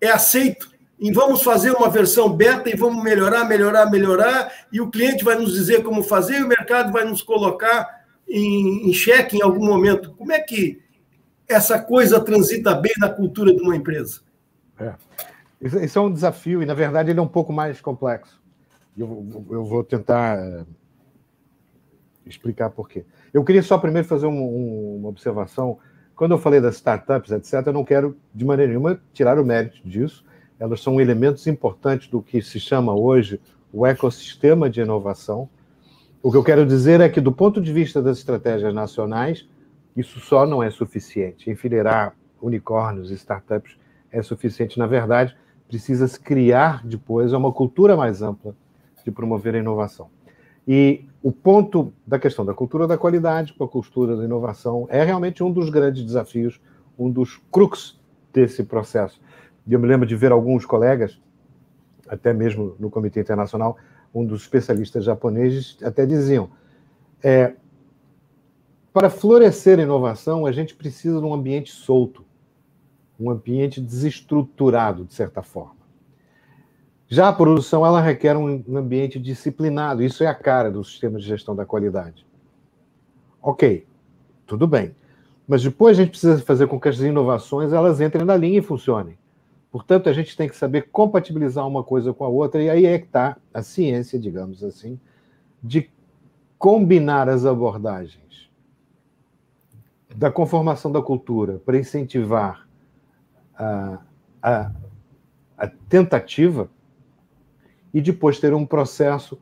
é aceito e vamos fazer uma versão beta e vamos melhorar, melhorar, melhorar, e o cliente vai nos dizer como fazer, e o mercado vai nos colocar em, em xeque em algum momento. Como é que essa coisa transita bem na cultura de uma empresa? É. Isso é um desafio, e na verdade ele é um pouco mais complexo. Eu, eu vou tentar eh, explicar por quê. Eu queria só primeiro fazer um, um, uma observação. Quando eu falei das startups, etc., eu não quero de maneira nenhuma tirar o mérito disso elas são elementos importantes do que se chama hoje o ecossistema de inovação. O que eu quero dizer é que, do ponto de vista das estratégias nacionais, isso só não é suficiente. Enfileirar unicórnios e startups é suficiente. Na verdade, precisa-se criar depois uma cultura mais ampla de promover a inovação. E o ponto da questão da cultura da qualidade com a cultura da inovação é realmente um dos grandes desafios, um dos crux desse processo. E eu me lembro de ver alguns colegas, até mesmo no Comitê Internacional, um dos especialistas japoneses até diziam: é, para florescer a inovação, a gente precisa de um ambiente solto, um ambiente desestruturado, de certa forma. Já a produção, ela requer um ambiente disciplinado, isso é a cara do sistema de gestão da qualidade. Ok, tudo bem. Mas depois a gente precisa fazer com que as inovações elas entrem na linha e funcionem. Portanto, a gente tem que saber compatibilizar uma coisa com a outra, e aí é que está a ciência, digamos assim, de combinar as abordagens da conformação da cultura para incentivar a, a, a tentativa e depois ter um processo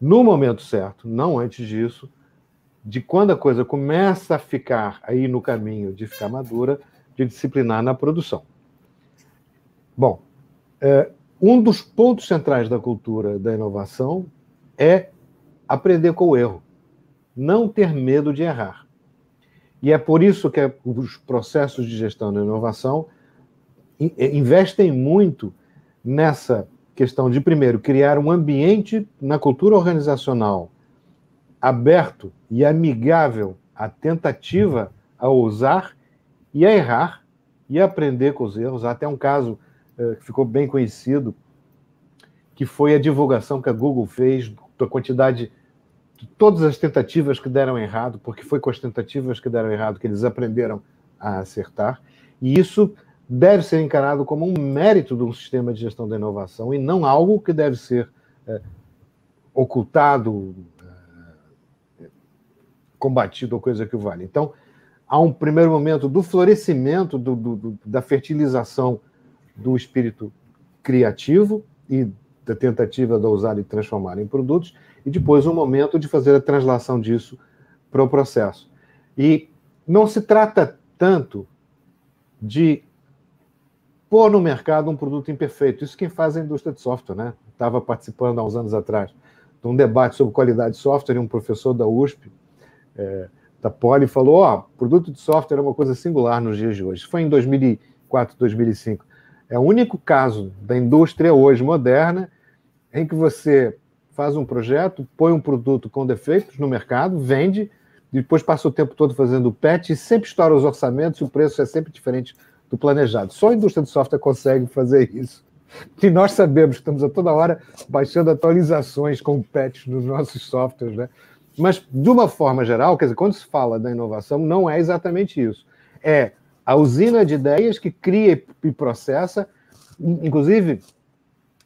no momento certo, não antes disso, de quando a coisa começa a ficar aí no caminho de ficar madura, de disciplinar na produção. Bom, é, um dos pontos centrais da cultura da inovação é aprender com o erro, não ter medo de errar. E é por isso que os processos de gestão da inovação investem muito nessa questão de, primeiro, criar um ambiente na cultura organizacional aberto e amigável à tentativa a ousar e a errar e aprender com os erros. Há até um caso que ficou bem conhecido, que foi a divulgação que a Google fez da quantidade de todas as tentativas que deram errado, porque foi com as tentativas que deram errado que eles aprenderam a acertar. E isso deve ser encarado como um mérito de um sistema de gestão da inovação e não algo que deve ser é, ocultado, é, combatido ou coisa que o vale. Então, há um primeiro momento do florescimento, do, do, da fertilização do espírito criativo e da tentativa de usar e transformar em produtos, e depois um momento de fazer a translação disso para o processo. E não se trata tanto de pôr no mercado um produto imperfeito. Isso quem faz é a indústria de software, né? Estava participando há uns anos atrás de um debate sobre qualidade de software e um professor da USP, é, da Poli, falou: ó, oh, produto de software é uma coisa singular nos dias de hoje. Foi em 2004, 2005. É o único caso da indústria hoje moderna em que você faz um projeto, põe um produto com defeitos no mercado, vende, depois passa o tempo todo fazendo patch e sempre estoura os orçamentos e o preço é sempre diferente do planejado. Só a indústria de software consegue fazer isso. E nós sabemos que estamos a toda hora baixando atualizações com patches nos nossos softwares, né? Mas, de uma forma geral, quer dizer, quando se fala da inovação, não é exatamente isso. É a usina de ideias que cria e processa, inclusive,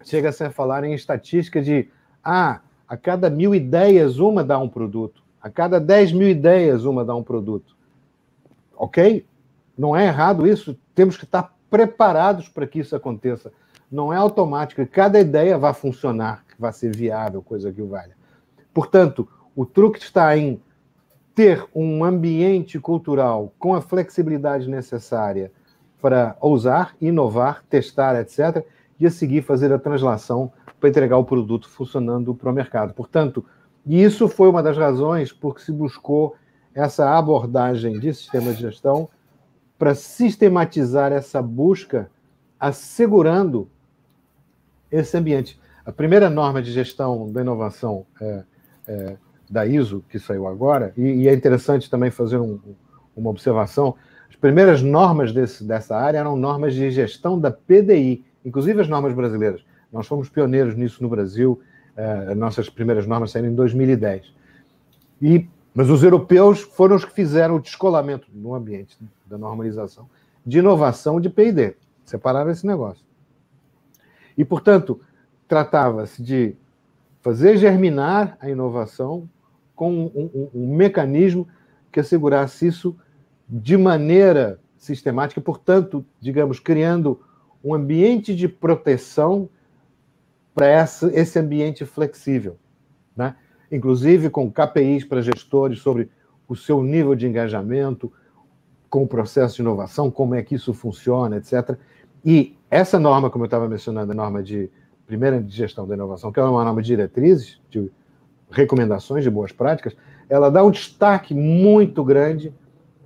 chega-se a falar em estatística de ah, a cada mil ideias, uma dá um produto. A cada dez mil ideias, uma dá um produto. Ok? Não é errado isso. Temos que estar preparados para que isso aconteça. Não é automático cada ideia vá funcionar, vá ser viável, coisa que valha. Portanto, o truque está em ter um ambiente cultural com a flexibilidade necessária para ousar, inovar, testar, etc., e a seguir fazer a translação para entregar o produto funcionando para o mercado. Portanto, isso foi uma das razões por que se buscou essa abordagem de sistema de gestão para sistematizar essa busca, assegurando esse ambiente. A primeira norma de gestão da inovação é, é, da ISO, que saiu agora, e, e é interessante também fazer um, uma observação, as primeiras normas desse, dessa área eram normas de gestão da PDI, inclusive as normas brasileiras. Nós fomos pioneiros nisso no Brasil, é, nossas primeiras normas saíram em 2010. E mas os europeus foram os que fizeram o descolamento no ambiente da normalização de inovação de P&D. Separaram esse negócio. E, portanto, tratava-se de fazer germinar a inovação com um, um, um, mecanismo que assegurasse isso de maneira sistemática, portanto, digamos, criando um ambiente de proteção para esse ambiente flexível. Né? inclusive com KPIs para gestores sobre o seu nível de engajamento com o processo de inovação, como é que isso funciona, etc. E essa norma, como eu estava mencionando, a norma de primeira de gestão da inovação, que é uma norma de diretrizes, de recomendações de boas práticas, ela dá um destaque muito grande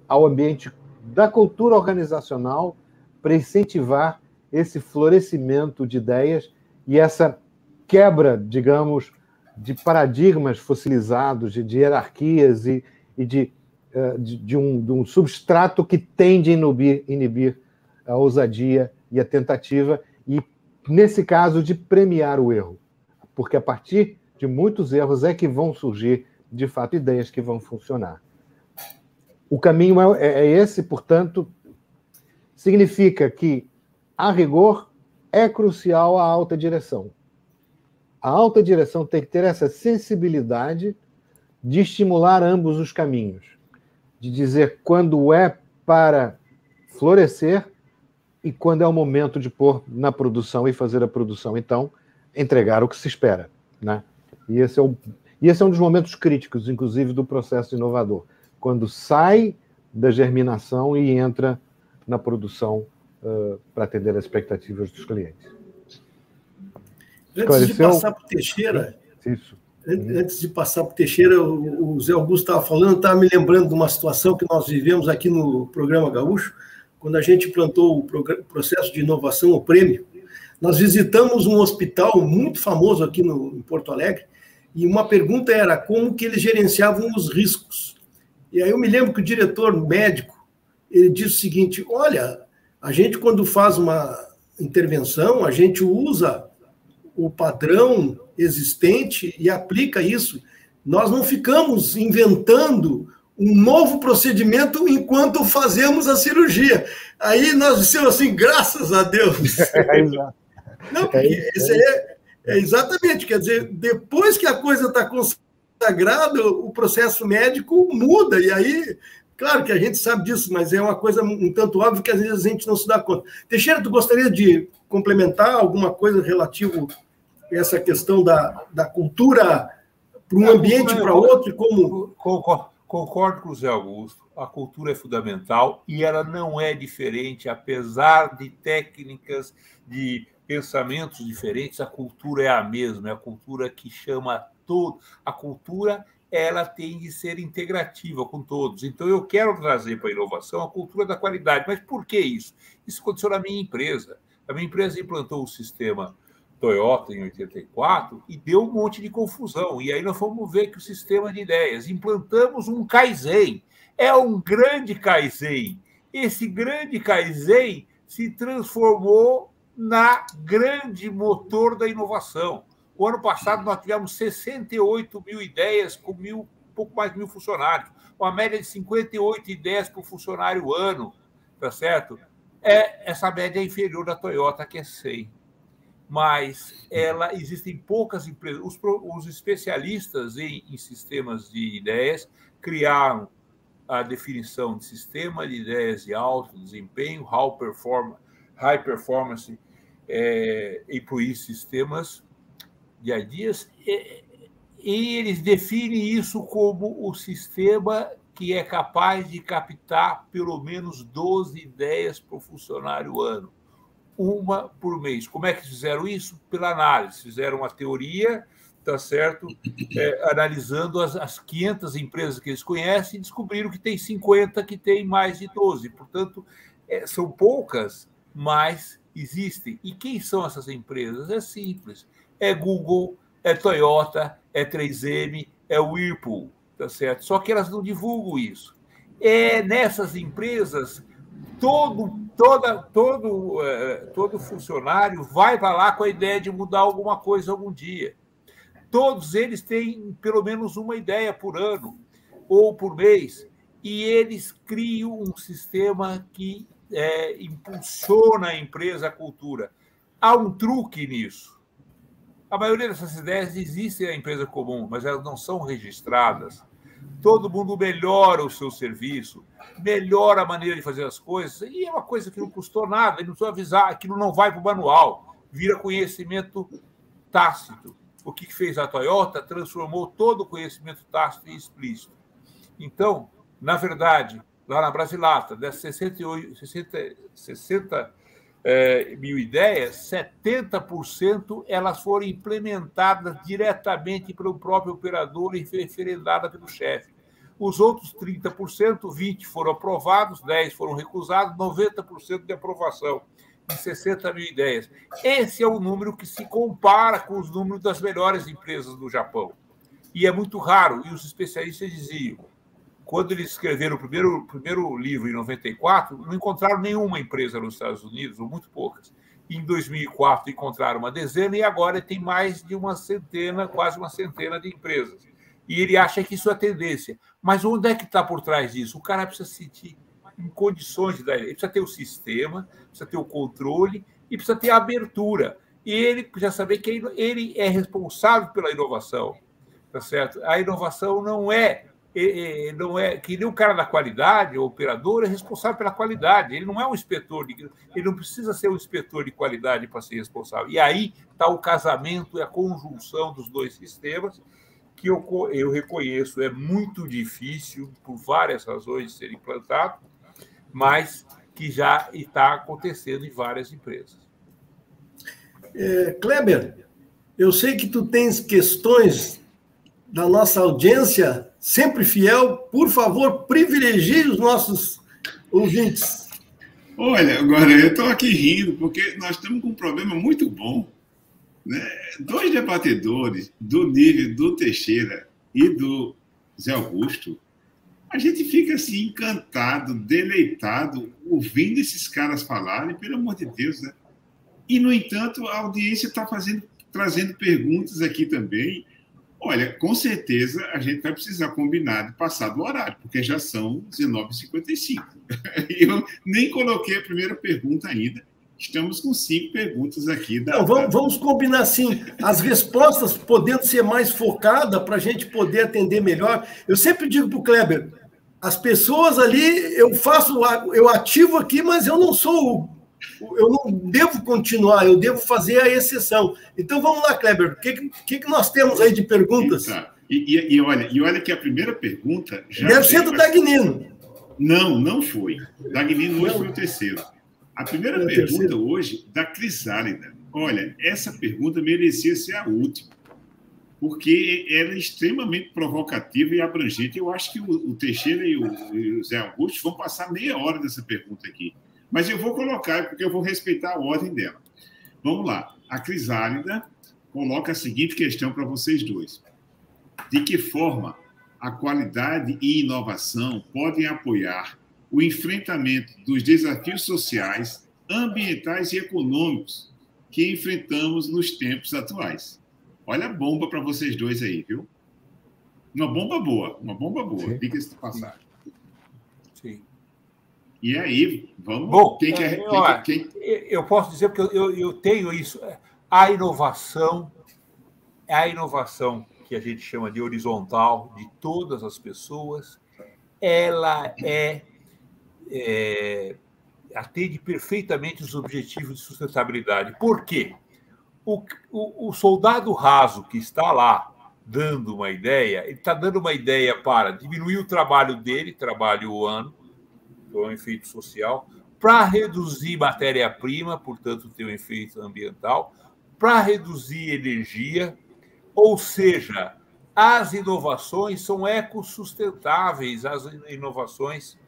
ao ambiente da cultura organizacional para incentivar esse florescimento de ideias e essa quebra, digamos, de paradigmas fossilizados, de, de hierarquias e, e de, uh, de, de, um, de, um, substrato que tende a inibir, inibir a ousadia e a tentativa, e, nesse caso, de premiar o erro. Porque a partir de muitos erros é que vão surgir, de fato, ideias que vão funcionar. O caminho é, é, é esse, portanto, significa que, a rigor, é crucial a alta direção a alta direção tem que ter essa sensibilidade de estimular ambos os caminhos, de dizer quando é para florescer e quando é o momento de pôr na produção e fazer a produção, então, entregar o que se espera. Né? E, esse é o, e esse é um dos momentos críticos, inclusive, do processo inovador, quando sai da germinação e entra na produção uh, para atender as expectativas dos clientes. Antes de passar para o Teixeira, Isso. antes de passar para o Teixeira, o Zé Augusto estava falando, estava me lembrando de uma situação que nós vivemos aqui no programa Gaúcho, quando a gente plantou o processo de inovação, o prêmio. Nós visitamos um hospital muito famoso aqui no, em Porto Alegre, e uma pergunta era como que eles gerenciavam os riscos. E aí eu me lembro que o diretor médico, ele disse o seguinte, olha, a gente quando faz uma intervenção, a gente usa o padrão existente e aplica isso. Nós não ficamos inventando um novo procedimento enquanto fazemos a cirurgia. Aí nós dissemos assim, graças a Deus. Não, porque esse é, é, exatamente, quer dizer, depois que a coisa está consagrada, o processo médico muda, e aí, claro que a gente sabe disso, mas é uma coisa um tanto óbvia que às vezes a gente não se dá conta. Teixeira, tu gostaria de complementar alguma coisa relativo essa questão da, da cultura para um ambiente para outro, como. Concordo com o Zé Augusto, a cultura é fundamental e ela não é diferente, apesar de técnicas, de pensamentos diferentes, a cultura é a mesma, é a cultura que chama todo. A cultura ela tem de ser integrativa com todos. Então, eu quero trazer para a inovação a cultura da qualidade. Mas por que isso? Isso aconteceu na minha empresa. A minha empresa implantou o sistema Toyota em 84 e deu um monte de confusão. E aí nós fomos ver que o sistema de ideias, implantamos um Kaizen. É um grande Kaizen. Esse grande Kaizen se transformou na grande motor da inovação. O ano passado nós tivemos 68 mil ideias com mil, pouco mais de mil funcionários, uma média de 58 ideias por funcionário ano, tá certo? É, essa média é inferior da Toyota, que é 100. Mas ela existem poucas empresas. Os, os especialistas em, em sistemas de ideias criaram a definição de sistema de ideias de alto desempenho, high performance, high performance é, employee sistemas de ideas, e, e eles definem isso como o sistema que é capaz de captar pelo menos 12 ideias por funcionário ano, uma por mês. Como é que fizeram isso? Pela análise. Fizeram uma teoria, tá certo? É, analisando as, as 500 empresas que eles conhecem descobriram que tem 50 que tem mais de 12. Portanto, é, são poucas, mas existem. E quem são essas empresas? É simples. É Google, é Toyota, é 3M, é Whirlpool, tá certo? Só que elas não divulgam isso. É nessas empresas todo toda, todo é, todo funcionário vai para lá com a ideia de mudar alguma coisa algum dia. Todos eles têm pelo menos uma ideia por ano ou por mês e eles criam um sistema que é, impulsiona a empresa, a cultura. Há um truque nisso. A maioria dessas ideias existem na empresa comum, mas elas não são registradas. Todo mundo melhora o seu serviço, melhora a maneira de fazer as coisas, e é uma coisa que não custou nada, não precisa avisar, aquilo não vai para o manual, vira conhecimento tácito. O que fez a Toyota transformou todo o conhecimento tácito em explícito. Então, na verdade, lá na Brasilata, das 68, 60, 60 é, mil ideias, 70% elas foram implementadas diretamente pelo próprio operador e referendadas pelo chefe. Os outros 30%, 20 foram aprovados, 10 foram recusados, 90% de aprovação de 60 mil ideias. Esse é o número que se compara com os números das melhores empresas do Japão. E é muito raro, e os especialistas diziam, quando eles escreveram o primeiro, primeiro livro, em 94, não encontraram nenhuma empresa nos Estados Unidos, ou muito poucas. Em 2004, encontraram uma dezena, e agora tem mais de uma centena, quase uma centena de empresas. E ele acha que isso é tendência. Mas onde é que está por trás disso? O cara precisa se sentir em condições de dar. Ele precisa ter o sistema, precisa ter o controle e precisa ter a abertura. E ele precisa saber que ele é responsável pela inovação. Tá certo? A inovação não é não é que nem o cara da qualidade, o operador é responsável pela qualidade. Ele não é um inspetor, de, ele não precisa ser um inspetor de qualidade para ser responsável. E aí está o casamento e a conjunção dos dois sistemas que eu, eu reconheço é muito difícil por várias razões de ser implantado, mas que já está acontecendo em várias empresas. É, Kleber, eu sei que tu tens questões da nossa audiência sempre fiel, por favor, privilegie os nossos ouvintes. Olha, agora eu estou aqui rindo, porque nós estamos com um problema muito bom. Né? Dois debatedores do nível do Teixeira e do Zé Augusto, a gente fica assim encantado, deleitado, ouvindo esses caras falarem, pelo amor de Deus, né? E, no entanto, a audiência está fazendo, trazendo perguntas aqui também Olha, com certeza a gente vai precisar combinar de passar do horário, porque já são 19h55. Eu nem coloquei a primeira pergunta ainda. Estamos com cinco perguntas aqui. Da, Não, vamos, vamos, combinar assim, as respostas podendo ser mais focadas para a gente poder atender melhor. Eu sempre digo para o Kleber, as pessoas ali, eu faço, eu ativo aqui, mas eu não sou eu não devo continuar, eu devo fazer a exceção. Então vamos lá, Kleber, o que, que, que nós temos aí de perguntas? E, e, e, olha, e olha que a primeira pergunta. Já Deve ser do Dagnino. Não, não foi. Dagnino hoje não. foi o terceiro. A primeira foi pergunta terceiro. hoje, da Crisálida. Olha, essa pergunta merecia ser a última, porque ela é extremamente provocativa e abrangente. Eu acho que o, o Teixeira e o, e o Zé Augusto vão passar meia hora nessa pergunta aqui. Mas eu vou colocar, porque eu vou respeitar a ordem dela. Vamos lá. A Crisálida coloca a seguinte questão para vocês dois: De que forma a qualidade e inovação podem apoiar o enfrentamento dos desafios sociais, ambientais e econômicos que enfrentamos nos tempos atuais? Olha a bomba para vocês dois aí, viu? Uma bomba boa, uma bomba boa, diga-se de passagem. Sim. E aí, vamos. Bom, quem quer, quem, quem... eu posso dizer porque eu, eu tenho isso. A inovação, a inovação que a gente chama de horizontal de todas as pessoas, ela é, é atende perfeitamente os objetivos de sustentabilidade. Por quê? O, o, o soldado raso que está lá dando uma ideia, ele está dando uma ideia para diminuir o trabalho dele, trabalho ano, é um efeito social, para reduzir matéria-prima, portanto, ter um efeito ambiental, para reduzir energia, ou seja, as inovações são ecossustentáveis, as inovações,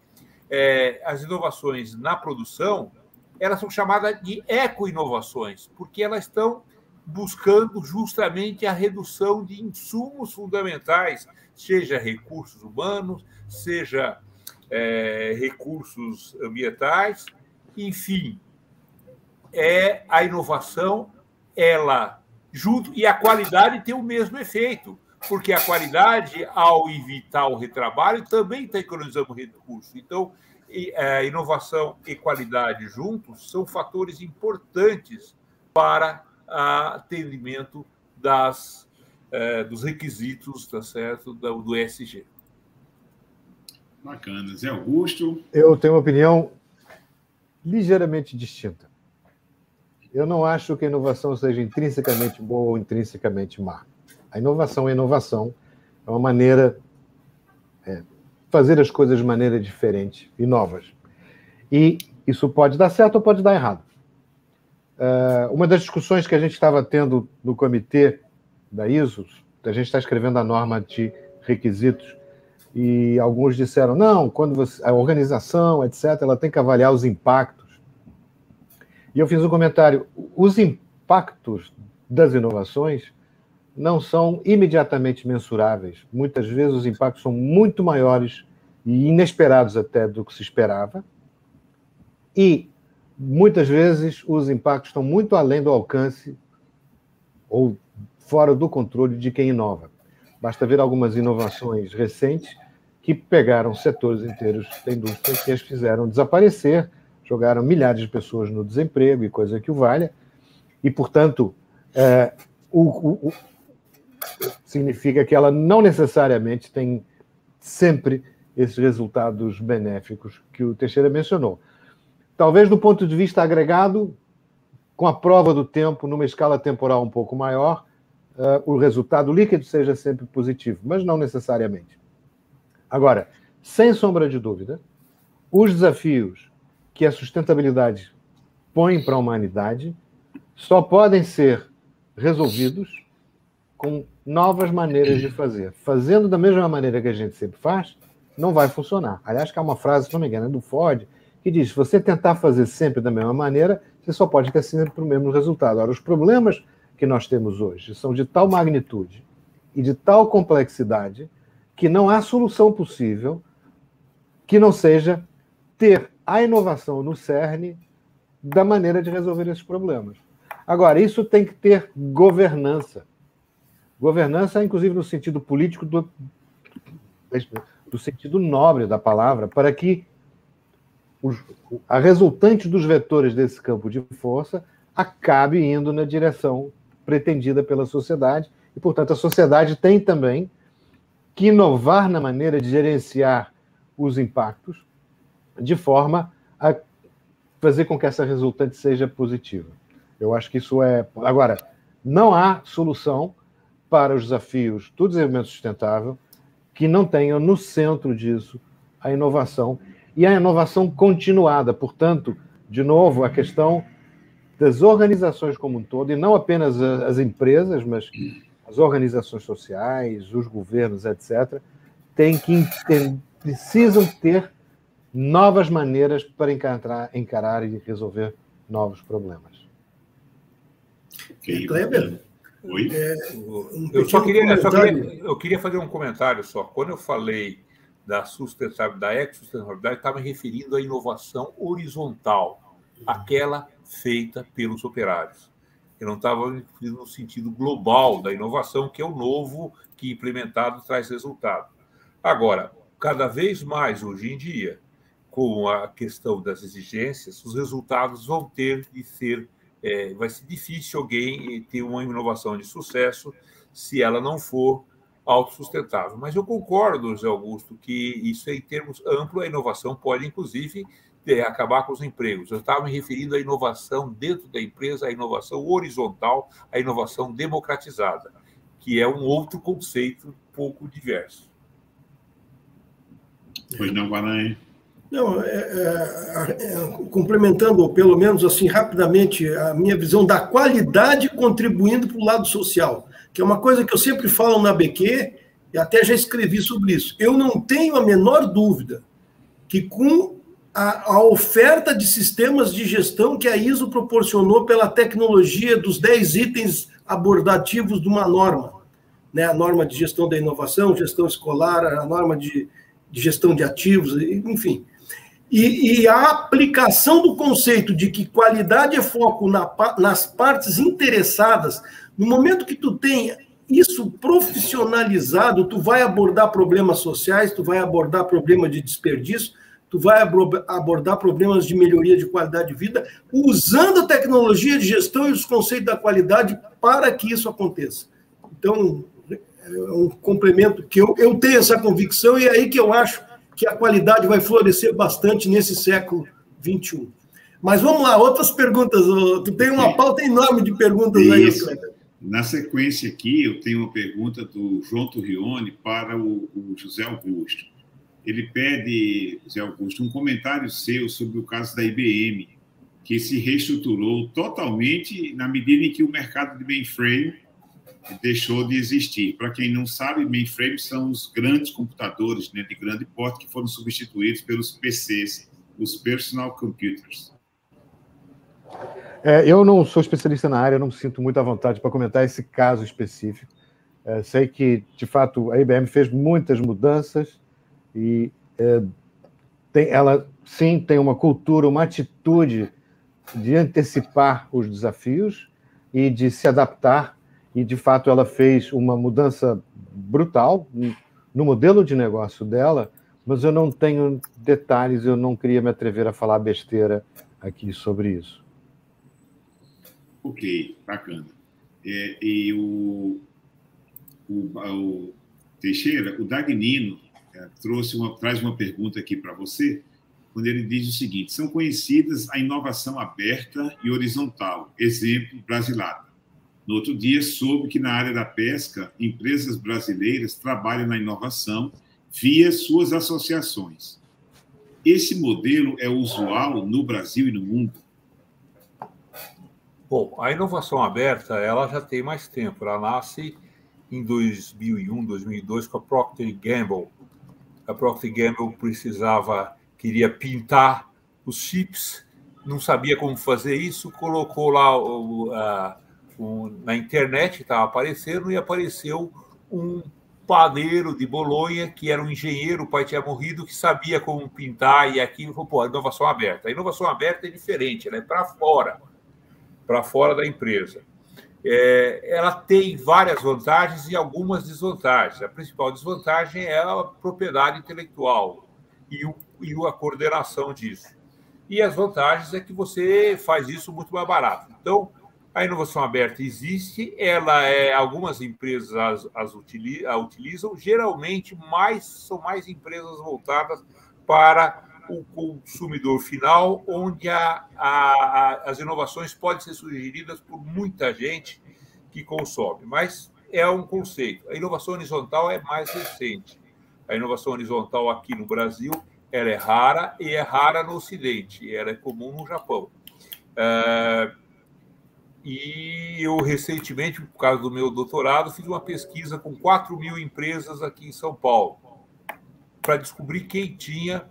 é, as inovações na produção, elas são chamadas de eco-inovações, porque elas estão buscando justamente a redução de insumos fundamentais, seja recursos humanos, seja é, recursos ambientais, enfim, é a inovação, ela junto e a qualidade tem o mesmo efeito, porque a qualidade, ao evitar o retrabalho, também está economizando recursos. Então, a é, inovação e qualidade juntos são fatores importantes para atendimento das, é, dos requisitos tá certo, do, do ESG. Bacana. Zé Augusto? Eu tenho uma opinião ligeiramente distinta. Eu não acho que a inovação seja intrinsecamente boa ou intrinsecamente má. A inovação é inovação, é uma maneira é, fazer as coisas de maneira diferente e novas. E isso pode dar certo ou pode dar errado. Uh, uma das discussões que a gente estava tendo no comitê da ISO, a gente está escrevendo a norma de requisitos e alguns disseram, não, quando você, a organização, etc., ela tem que avaliar os impactos. E eu fiz um comentário, os impactos das inovações não são imediatamente mensuráveis. Muitas vezes os impactos são muito maiores e inesperados até do que se esperava. E muitas vezes os impactos estão muito além do alcance ou fora do controle de quem inova. Basta ver algumas inovações recentes que pegaram setores inteiros da indústria que as fizeram desaparecer, jogaram milhares de pessoas no desemprego e coisa que o valha. E, portanto, é, o, o, o, significa que ela não necessariamente tem sempre esses resultados benéficos que o Teixeira mencionou. Talvez do ponto de vista agregado, com a prova do tempo, numa escala temporal um pouco maior, uh, o resultado líquido seja sempre positivo, mas não necessariamente. Agora, sem sombra de dúvida, os desafios que a sustentabilidade põe para a humanidade só podem ser resolvidos com novas maneiras de fazer. Fazendo da mesma maneira que a gente sempre faz, não vai funcionar. Aliás, que há uma frase, se não me engano, é do Ford, que diz: se você tentar fazer sempre da mesma maneira, você só pode ter sempre o mesmo resultado. Ora, os problemas que nós temos hoje são de tal magnitude e de tal complexidade que não há solução possível que não seja ter a inovação no cerne da maneira de resolver esses problemas. Agora, isso tem que ter governança. Governança, inclusive, no sentido político, do, do sentido nobre da palavra, para que os, a resultante dos vetores desse campo de força acabe indo na direção pretendida pela sociedade, e, portanto, a sociedade tem também que inovar na maneira de gerenciar os impactos, de forma a fazer com que essa resultante seja positiva. Eu acho que isso é. Agora, não há solução para os desafios do desenvolvimento sustentável, que não tenham no centro disso a inovação e a inovação continuada. Portanto, de novo, a questão das organizações como um todo, e não apenas as empresas, mas as organizações sociais, os governos, etc., têm que precisam ter novas maneiras para encarar, encarar e resolver novos problemas. Okay. Kleber? Oi? É, eu, só queria, eu, só queria, eu queria fazer um comentário só. Quando eu falei da sustentabilidade, da ecossustentabilidade, estava me referindo à inovação horizontal, aquela feita pelos operários. Eu não estava no sentido global da inovação, que é o novo que implementado traz resultado. Agora, cada vez mais hoje em dia, com a questão das exigências, os resultados vão ter de ser. É, vai ser difícil alguém ter uma inovação de sucesso se ela não for autossustentável. Mas eu concordo, José Augusto, que isso, em termos amplos, a inovação pode, inclusive, ter, acabar com os empregos. Eu estava me referindo à inovação dentro da empresa, à inovação horizontal, à inovação democratizada, que é um outro conceito um pouco diverso. Pois não, Guarani. Não, é, é, é, complementando, ou pelo menos assim, rapidamente, a minha visão da qualidade contribuindo para o lado social, que é uma coisa que eu sempre falo na BQ, e até já escrevi sobre isso. Eu não tenho a menor dúvida que com a, a oferta de sistemas de gestão que a ISO proporcionou pela tecnologia dos 10 itens abordativos de uma norma, né? a norma de gestão da inovação, gestão escolar, a norma de, de gestão de ativos, enfim e, e, a aplicação do conceito de que qualidade é foco na, nas partes interessadas, no momento que tu tem isso profissionalizado, tu vai abordar problemas sociais, tu vai abordar problema de desperdício, tu vai abordar problemas de melhoria de qualidade de vida, usando a tecnologia de gestão e os conceitos da qualidade para que isso aconteça. Então, é um complemento que eu, eu tenho essa convicção e é aí que eu acho que a qualidade vai florescer bastante nesse século XXI. Mas vamos lá, outras perguntas. Tu tem uma pauta enorme de perguntas Isso. aí. Na sequência aqui, eu tenho uma pergunta do João Turrione para o, o José Augusto. Ele pede, José Augusto, um comentário seu sobre o caso da IBM, que se reestruturou totalmente na medida em que o mercado de mainframe deixou de existir. Para quem não sabe, mainframes são os grandes computadores né, de grande porte que foram substituídos pelos PCs, os personal computers. É, eu não sou especialista na área, não me sinto muito à vontade para comentar esse caso específico. É, sei que, de fato, a IBM fez muitas mudanças e é, tem, ela, sim, tem uma cultura, uma atitude de antecipar os desafios e de se adaptar e de fato ela fez uma mudança brutal no modelo de negócio dela, mas eu não tenho detalhes, eu não queria me atrever a falar besteira aqui sobre isso. Ok, bacana. É, e o, o, o, Teixeira, o Dagnino é, trouxe uma, traz uma pergunta aqui para você, quando ele diz o seguinte: são conhecidas a inovação aberta e horizontal, exemplo, Brasilata no outro dia, soube que na área da pesca, empresas brasileiras trabalham na inovação via suas associações. Esse modelo é usual no Brasil e no mundo? Bom, a inovação aberta ela já tem mais tempo. Ela nasce em 2001, 2002 com a Procter Gamble. A Procter Gamble precisava, queria pintar os chips, não sabia como fazer isso, colocou lá o, a, um, na internet estava aparecendo e apareceu um padeiro de Bolonha, que era um engenheiro, o pai tinha morrido, que sabia como pintar, e aqui falou, pô, inovação aberta. A inovação aberta é diferente, ela é para fora, para fora da empresa. É, ela tem várias vantagens e algumas desvantagens. A principal desvantagem é a propriedade intelectual e, o, e a coordenação disso. E as vantagens é que você faz isso muito mais barato. Então, a inovação aberta existe, ela é algumas empresas as, as a utilizam, geralmente mais são mais empresas voltadas para o consumidor final, onde a, a, as inovações podem ser sugeridas por muita gente que consome. Mas é um conceito. A inovação horizontal é mais recente. A inovação horizontal aqui no Brasil ela é rara e é rara no Ocidente. Ela é comum no Japão. É, e eu, recentemente, por causa do meu doutorado, fiz uma pesquisa com 4 mil empresas aqui em São Paulo, para descobrir quem tinha,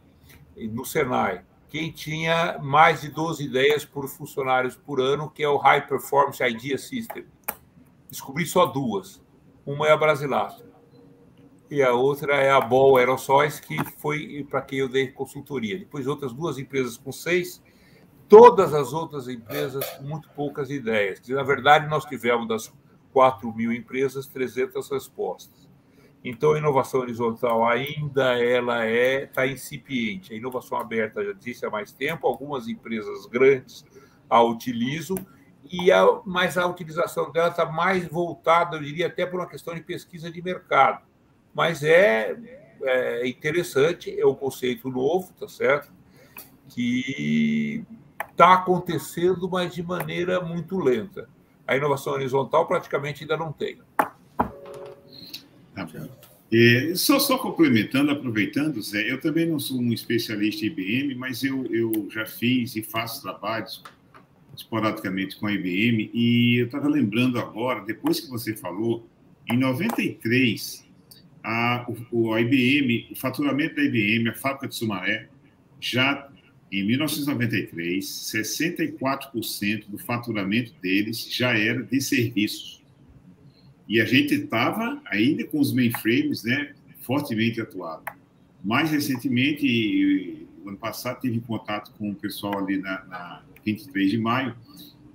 no Senai, quem tinha mais de 12 ideias por funcionários por ano, que é o High Performance Idea System. Descobri só duas. Uma é a Brasilato e a outra é a Ball Aerossóis, que foi para quem eu dei consultoria. Depois, outras duas empresas com seis, todas as outras empresas com muito poucas ideias. Na verdade, nós tivemos das 4 mil empresas 300 respostas. Então, a inovação horizontal ainda ela é está incipiente. A inovação aberta já disse há mais tempo, algumas empresas grandes a utilizam, e a, mas a utilização dela está mais voltada, eu diria, até por uma questão de pesquisa de mercado. Mas é, é interessante, é um conceito novo, tá certo? Que está acontecendo, mas de maneira muito lenta. A inovação horizontal praticamente ainda não tem. Tá é, só, só complementando, aproveitando, Zé, eu também não sou um especialista em IBM, mas eu, eu já fiz e faço trabalhos esporadicamente com a IBM, e eu estava lembrando agora, depois que você falou, em 93, a, o, a IBM, o faturamento da IBM, a fábrica de Sumaré, já em 1993, 64% do faturamento deles já era de serviços. E a gente estava ainda com os mainframes né, fortemente atuado. Mais recentemente, ano passado, tive contato com o pessoal ali na, na 23 de maio.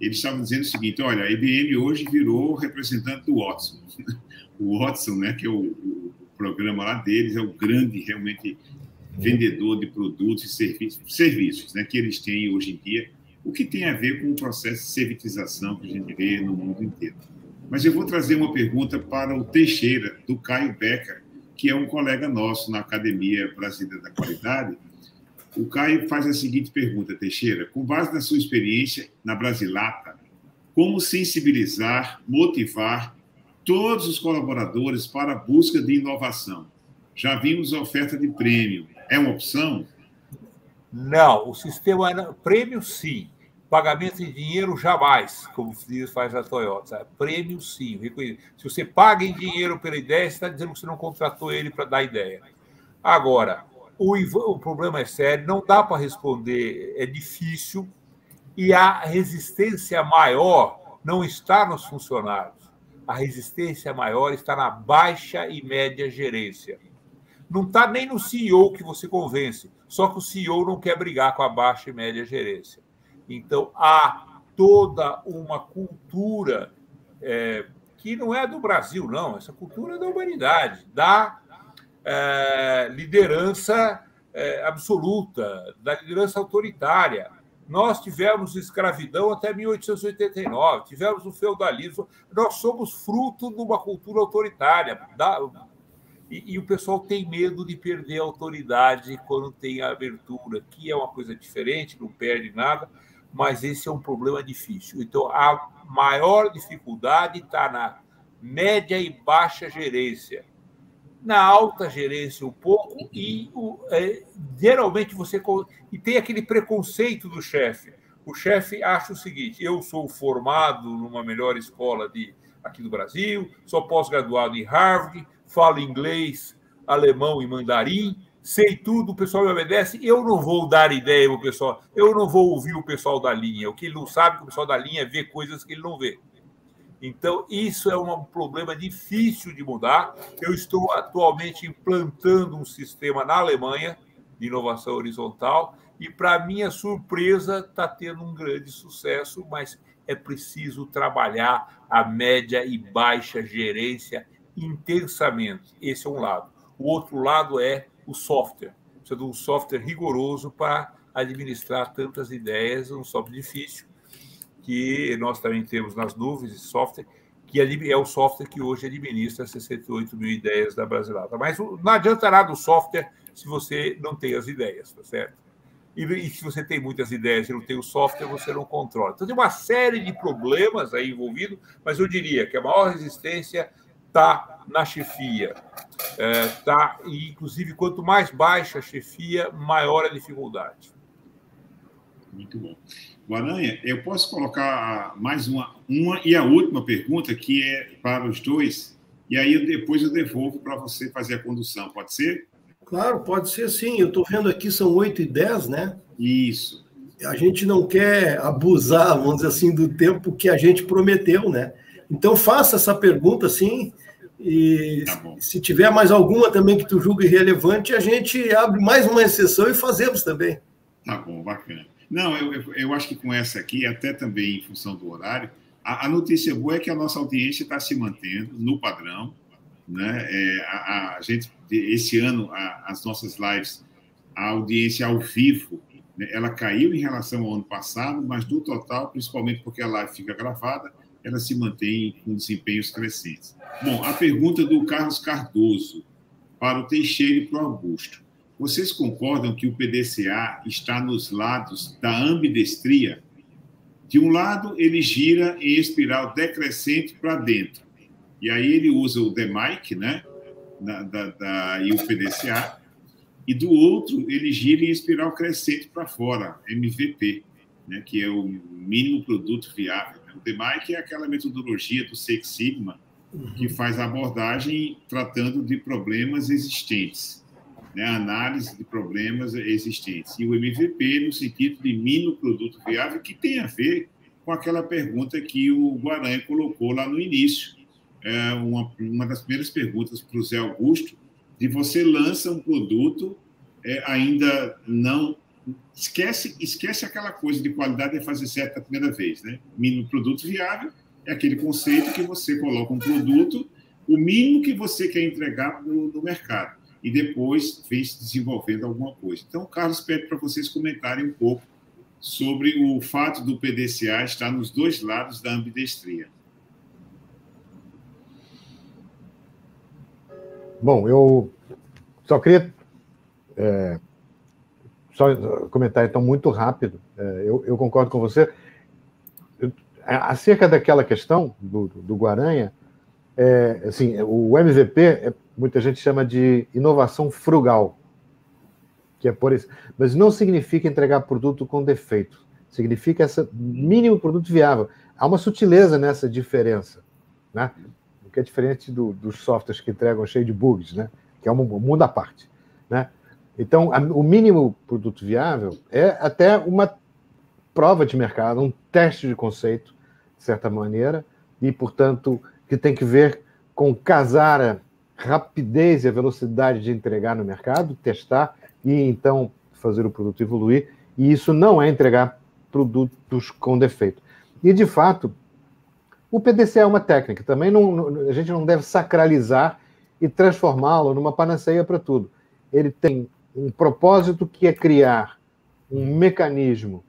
Eles estavam dizendo o seguinte: olha, a IBM hoje virou representante do Watson. o Watson, né, que é o, o programa lá deles, é o grande, realmente, vendedor de produtos e serviços, serviços né, que eles têm hoje em dia, o que tem a ver com o processo de servitização que a gente vê no mundo inteiro. Mas eu vou trazer uma pergunta para o Teixeira, do Caio Becker, que é um colega nosso na Academia Brasileira da Qualidade. O Caio faz a seguinte pergunta, Teixeira: com base na sua experiência na Brasilata, como sensibilizar, motivar todos os colaboradores para a busca de inovação? Já vimos a oferta de prêmio, é uma opção? Não, o sistema prêmio sim, pagamento em dinheiro jamais, como faz a Toyota. Prêmio sim, se você paga em dinheiro pela ideia, você está dizendo que você não contratou ele para dar ideia. Agora, o, o problema é sério, não dá para responder, é difícil e a resistência maior não está nos funcionários. A resistência maior está na baixa e média gerência não está nem no CEO que você convence, só que o CEO não quer brigar com a baixa e média gerência. Então, há toda uma cultura é, que não é do Brasil, não, essa cultura é da humanidade, da é, liderança é, absoluta, da liderança autoritária. Nós tivemos escravidão até 1889, tivemos o feudalismo, nós somos fruto de uma cultura autoritária, da, e, e, o pessoal tem medo de perder a autoridade quando tem a abertura, que é uma coisa diferente, não perde nada, mas esse é um problema difícil. Então, a maior dificuldade está na média e baixa gerência. Na alta gerência, um pouco, e o, é, geralmente você. E tem aquele preconceito do chefe. O chefe acha o seguinte: eu sou formado numa melhor escola de, aqui do Brasil, sou pós-graduado em Harvard, falo inglês, alemão e mandarim, sei tudo, o pessoal me obedece, eu não vou dar ideia o pessoal, eu não vou ouvir o pessoal da linha. O que ele não sabe, que o pessoal da linha vê coisas que ele não vê. Então, isso é um problema difícil de mudar. Eu estou atualmente implantando um sistema na Alemanha de inovação horizontal e, para minha surpresa, está tendo um grande sucesso, mas é preciso trabalhar a média e baixa gerência intensamente. Esse é um lado. O outro lado é o software. Precisa de um software rigoroso para administrar tantas ideias, um software difícil, que nós também temos nas nuvens, software, que é o software que hoje administra 68 mil ideias da Brasilata. Mas não adianta nada o software se você não tem as ideias, tá certo? E, e se você tem muitas ideias e não tem o software, você não controla. Então tem uma série de problemas aí envolvidos, mas eu diria que a maior resistência está na chefia. É, tá, e, inclusive, quanto mais baixa a chefia, maior a dificuldade. Muito bom. Guaranha, eu posso colocar mais uma, uma e a última pergunta, que é para os dois, e aí eu, depois eu devolvo para você fazer a condução, pode ser? Claro, pode ser sim. Eu estou vendo aqui, são 8 e 10, né? Isso. A gente não quer abusar, vamos dizer assim, do tempo que a gente prometeu, né? Então faça essa pergunta, sim, e tá se tiver mais alguma também que tu julgue relevante, a gente abre mais uma exceção e fazemos também. Tá bom, bacana. Não, eu, eu, eu acho que com essa aqui, até também em função do horário, a, a notícia boa é que a nossa audiência está se mantendo no padrão. Né? É, a, a, gente, esse ano, a, as nossas lives, a audiência ao vivo, né, ela caiu em relação ao ano passado, mas no total, principalmente porque a live fica gravada, ela se mantém com desempenhos crescentes. Bom, a pergunta do Carlos Cardoso para o Teixeira e para o Augusto. Vocês concordam que o PDCA está nos lados da ambidestria? De um lado, ele gira em espiral decrescente para dentro. E aí ele usa o DMAIC, né? Da, da, da, e o PDCA. E do outro, ele gira em espiral crescente para fora, MVP, né? que é o mínimo produto viável. O DMAIC é aquela metodologia do Six Sigma que faz a abordagem tratando de problemas existentes, né? análise de problemas existentes. E o MVP no sentido de mínimo produto viável, que tem a ver com aquela pergunta que o Guaranha colocou lá no início. É uma, uma das primeiras perguntas para o Zé Augusto, de você lança um produto é, ainda não esquece esquece aquela coisa de qualidade de fazer certo a primeira vez, né? Mínimo produto viável é aquele conceito que você coloca um produto, o mínimo que você quer entregar no, no mercado e depois vem se desenvolvendo alguma coisa. Então, Carlos pede para vocês comentarem um pouco sobre o fato do PDCA estar nos dois lados da ambidestria. Bom, eu só queria é, só comentar então muito rápido. É, eu, eu, concordo com você. Eu, acerca daquela questão do, do Guaranha, é, assim, o MVP, é, muita gente chama de inovação frugal, que é por isso. Mas não significa entregar produto com defeito. Significa esse mínimo produto viável. Há uma sutileza nessa diferença, né? O que é diferente do, dos softwares que entregam cheio de bugs, né? Que é um mundo à parte, né? Então, a, o mínimo produto viável é até uma prova de mercado, um teste de conceito, de certa maneira, e, portanto, que tem que ver com casar a rapidez e a velocidade de entregar no mercado, testar e então fazer o produto evoluir. E isso não é entregar produtos com defeito. E, de fato, o PDC é uma técnica. Também não, a gente não deve sacralizar e transformá-lo numa panaceia para tudo. Ele tem um propósito que é criar um mecanismo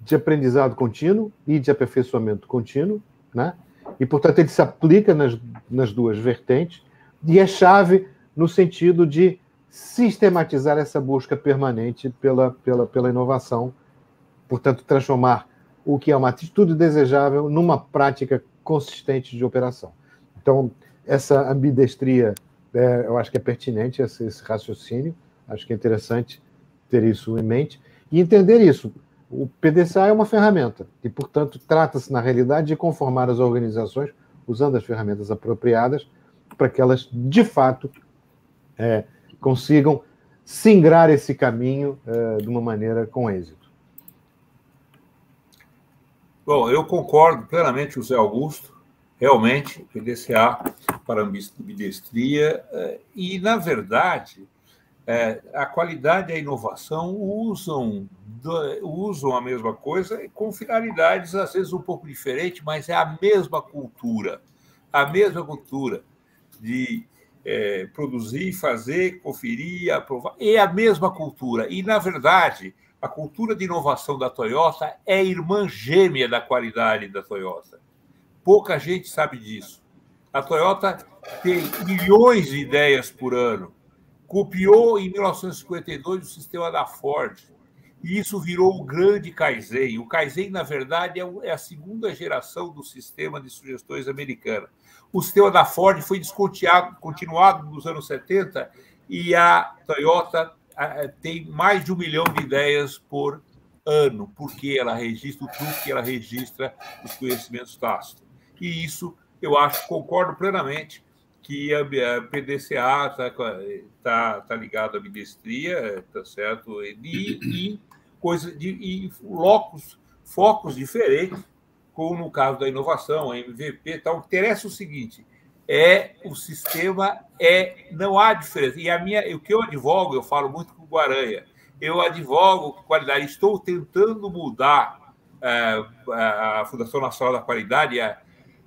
de aprendizado contínuo e de aperfeiçoamento contínuo, né? E, portanto, ele se aplica nas, nas duas vertentes e é chave no sentido de sistematizar essa busca permanente pela, pela, pela inovação, portanto, transformar o que é uma atitude desejável numa prática consistente de operação. Então, essa ambidestria, é, eu acho que é pertinente, esse, esse raciocínio, acho que é interessante ter isso em mente e entender isso. O PDCA é uma ferramenta e, portanto, trata-se, na realidade, de conformar as organizações usando as ferramentas apropriadas para que elas, de fato, é, consigam singrar esse caminho uh, de uma maneira com êxito. Bom, eu concordo plenamente com o Zé Augusto. Realmente, PDCA para ambidestria. Uh, e, na verdade, uh, a qualidade e a inovação usam, usam a mesma coisa com finalidades, às vezes, um pouco diferentes, mas é a mesma cultura. A mesma cultura de é, produzir, fazer, conferir, aprovar. É a mesma cultura. E, na verdade, a cultura de inovação da Toyota é irmã gêmea da qualidade da Toyota. Pouca gente sabe disso. A Toyota tem milhões de ideias por ano. Copiou em 1952 o sistema da Ford. E isso virou o grande Kaizen. O Kaizen, na verdade, é, é a segunda geração do sistema de sugestões americana. O sistema da Ford foi descontinuado continuado nos anos 70 e a Toyota tem mais de um milhão de ideias por ano, porque ela registra o truque, ela registra os conhecimentos tácitos. E isso, eu acho, concordo plenamente que a PDCA está tá, tá ligado à ministria, tá certo? E, e de e locos, focos diferentes, como no caso da inovação, a MVP, tal. Interessa o seguinte: é o sistema é não há diferença. E a minha, o que eu advogo, eu falo muito com o Guaranha. Eu advogo qualidade. Estou tentando mudar é, a Fundação Nacional da Qualidade, a,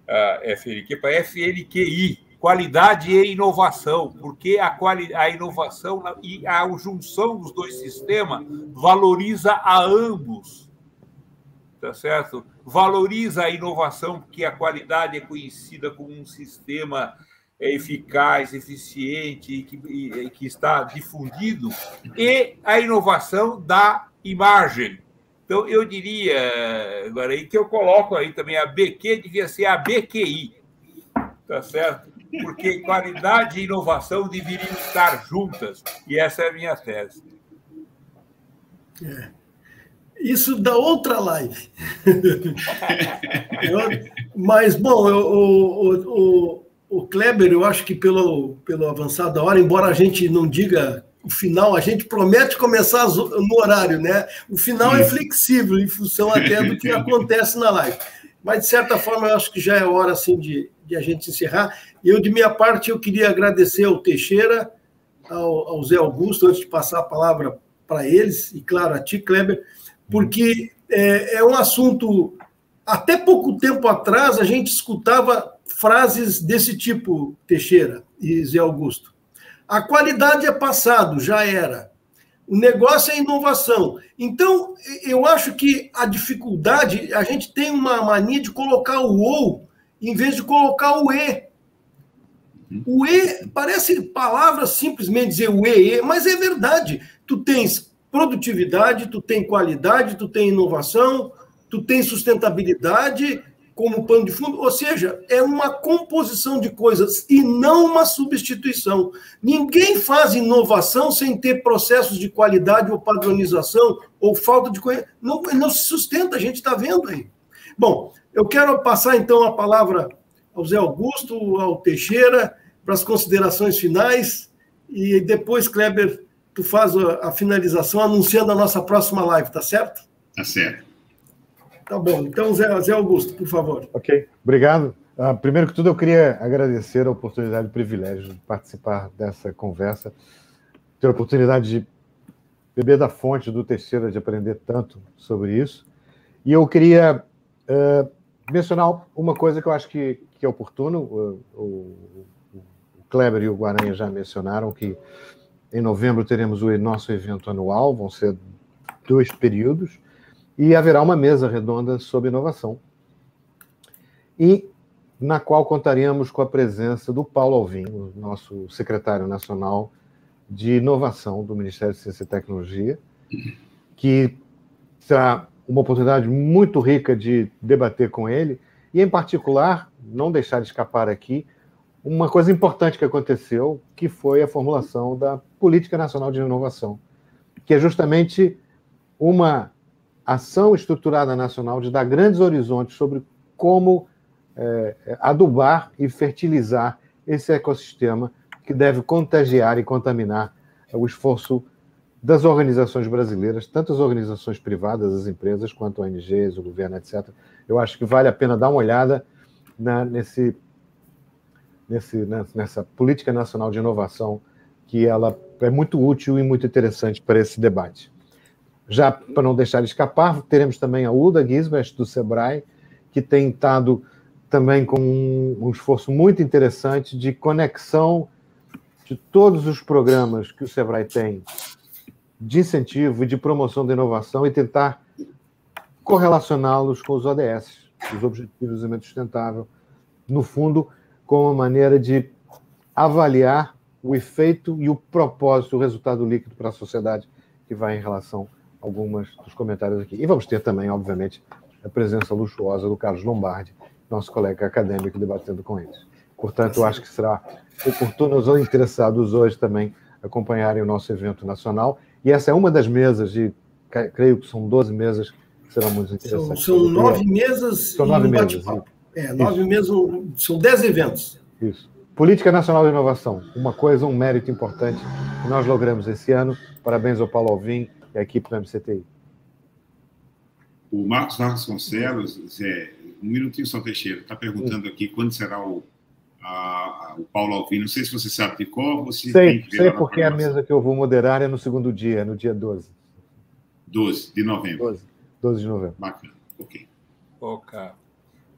a FNQ, para FNQI, qualidade e inovação, porque a, quali a inovação e a junção dos dois sistemas valoriza a ambos. Tá certo? Valoriza a inovação, porque a qualidade é conhecida como um sistema eficaz, eficiente, que, que está difundido, e a inovação da imagem. Então, eu diria, agora aí, que eu coloco aí também a BQ, devia ser a BQI, tá certo? Porque qualidade e inovação deveriam estar juntas, e essa é a minha tese. É. Isso da outra live. mas, bom, o, o, o, Kleber, eu acho que pelo, pelo avançado da hora, embora a gente não diga o final, a gente promete começar no horário, né? O final é flexível, em função até do que acontece na live. Mas, de certa forma, eu acho que já é hora assim, de, de a gente encerrar. Eu, de minha parte, eu queria agradecer ao Teixeira, ao, ao Zé Augusto, antes de passar a palavra para eles, e, claro, a ti, Kleber, porque é, é um assunto. Até pouco tempo atrás, a gente escutava frases desse tipo, Teixeira e Zé Augusto. A qualidade é passado, já era. O negócio é inovação. Então, eu acho que a dificuldade, a gente tem uma mania de colocar o ou em vez de colocar o e. O e parece palavra simplesmente dizer o e, e, mas é verdade. Tu tens produtividade, tu tem qualidade, tu tem inovação, tu tem sustentabilidade, como pano de fundo, ou seja, é uma composição de coisas e não uma substituição. Ninguém faz inovação sem ter processos de qualidade ou padronização ou falta de conhecimento. Não, não se sustenta, a gente está vendo aí. Bom, eu quero passar então a palavra ao Zé Augusto, ao Teixeira, para as considerações finais e depois, Kleber, tu faz a, a finalização anunciando a nossa próxima live, tá certo? Tá certo. Tá bom. Então, Zé, Zé Augusto, por favor. Ok, obrigado. Uh, primeiro que tudo, eu queria agradecer a oportunidade e o privilégio de participar dessa conversa, ter a oportunidade de beber da fonte do Teixeira, de aprender tanto sobre isso. E eu queria uh, mencionar uma coisa que eu acho que, que é oportuno, o, o, o Kleber e o Guaranha já mencionaram, que em novembro teremos o nosso evento anual, vão ser dois períodos, e haverá uma mesa redonda sobre inovação, e na qual contaremos com a presença do Paulo Alvim, nosso secretário nacional de inovação do Ministério de Ciência e Tecnologia, que será uma oportunidade muito rica de debater com ele, e, em particular, não deixar de escapar aqui uma coisa importante que aconteceu, que foi a formulação da Política Nacional de Inovação, que é justamente uma ação estruturada nacional de dar grandes horizontes sobre como é, adubar e fertilizar esse ecossistema que deve contagiar e contaminar o esforço das organizações brasileiras, tanto as organizações privadas, as empresas, quanto ONGs, o governo, etc. Eu acho que vale a pena dar uma olhada na, nesse, nesse, nessa política nacional de inovação, que ela é muito útil e muito interessante para esse debate. Já para não deixar de escapar, teremos também a Uda Gisbert, do Sebrae, que tem estado também com um, esforço muito interessante de conexão de todos os programas que o Sebrae tem de incentivo e de promoção da inovação e tentar correlacioná-los com os ODS, os Objetivos de Desenvolvimento Sustentável, no fundo, como uma maneira de avaliar o efeito e o propósito, o resultado líquido para a sociedade que vai em relação algumas dos comentários aqui. E vamos ter também, obviamente, a presença luxuosa do Carlos Lombardi, nosso colega acadêmico, debatendo com eles. Portanto, eu acho que será oportuno os interessados hoje também acompanharem o nosso evento nacional. E essa é uma das mesas, de, creio que são 12 mesas, que serão muito interessantes. São, são nove mesas são nove mesas. É, nove mesas, são dez eventos. Isso. Política Nacional de Inovação, uma coisa, um mérito importante que nós logramos esse ano. Parabéns ao Paulo Alvim e à equipe do MCTI. O Marcos Vasconcelos, Zé, um minutinho só, Teixeira, está perguntando aqui quando será o, a, o Paulo Alvim. Não sei se você sabe de qual. Você sei, sei porque a mesa que eu vou moderar é no segundo dia, no dia 12. 12 de novembro. 12, 12 de novembro. Bacana, ok. Ok.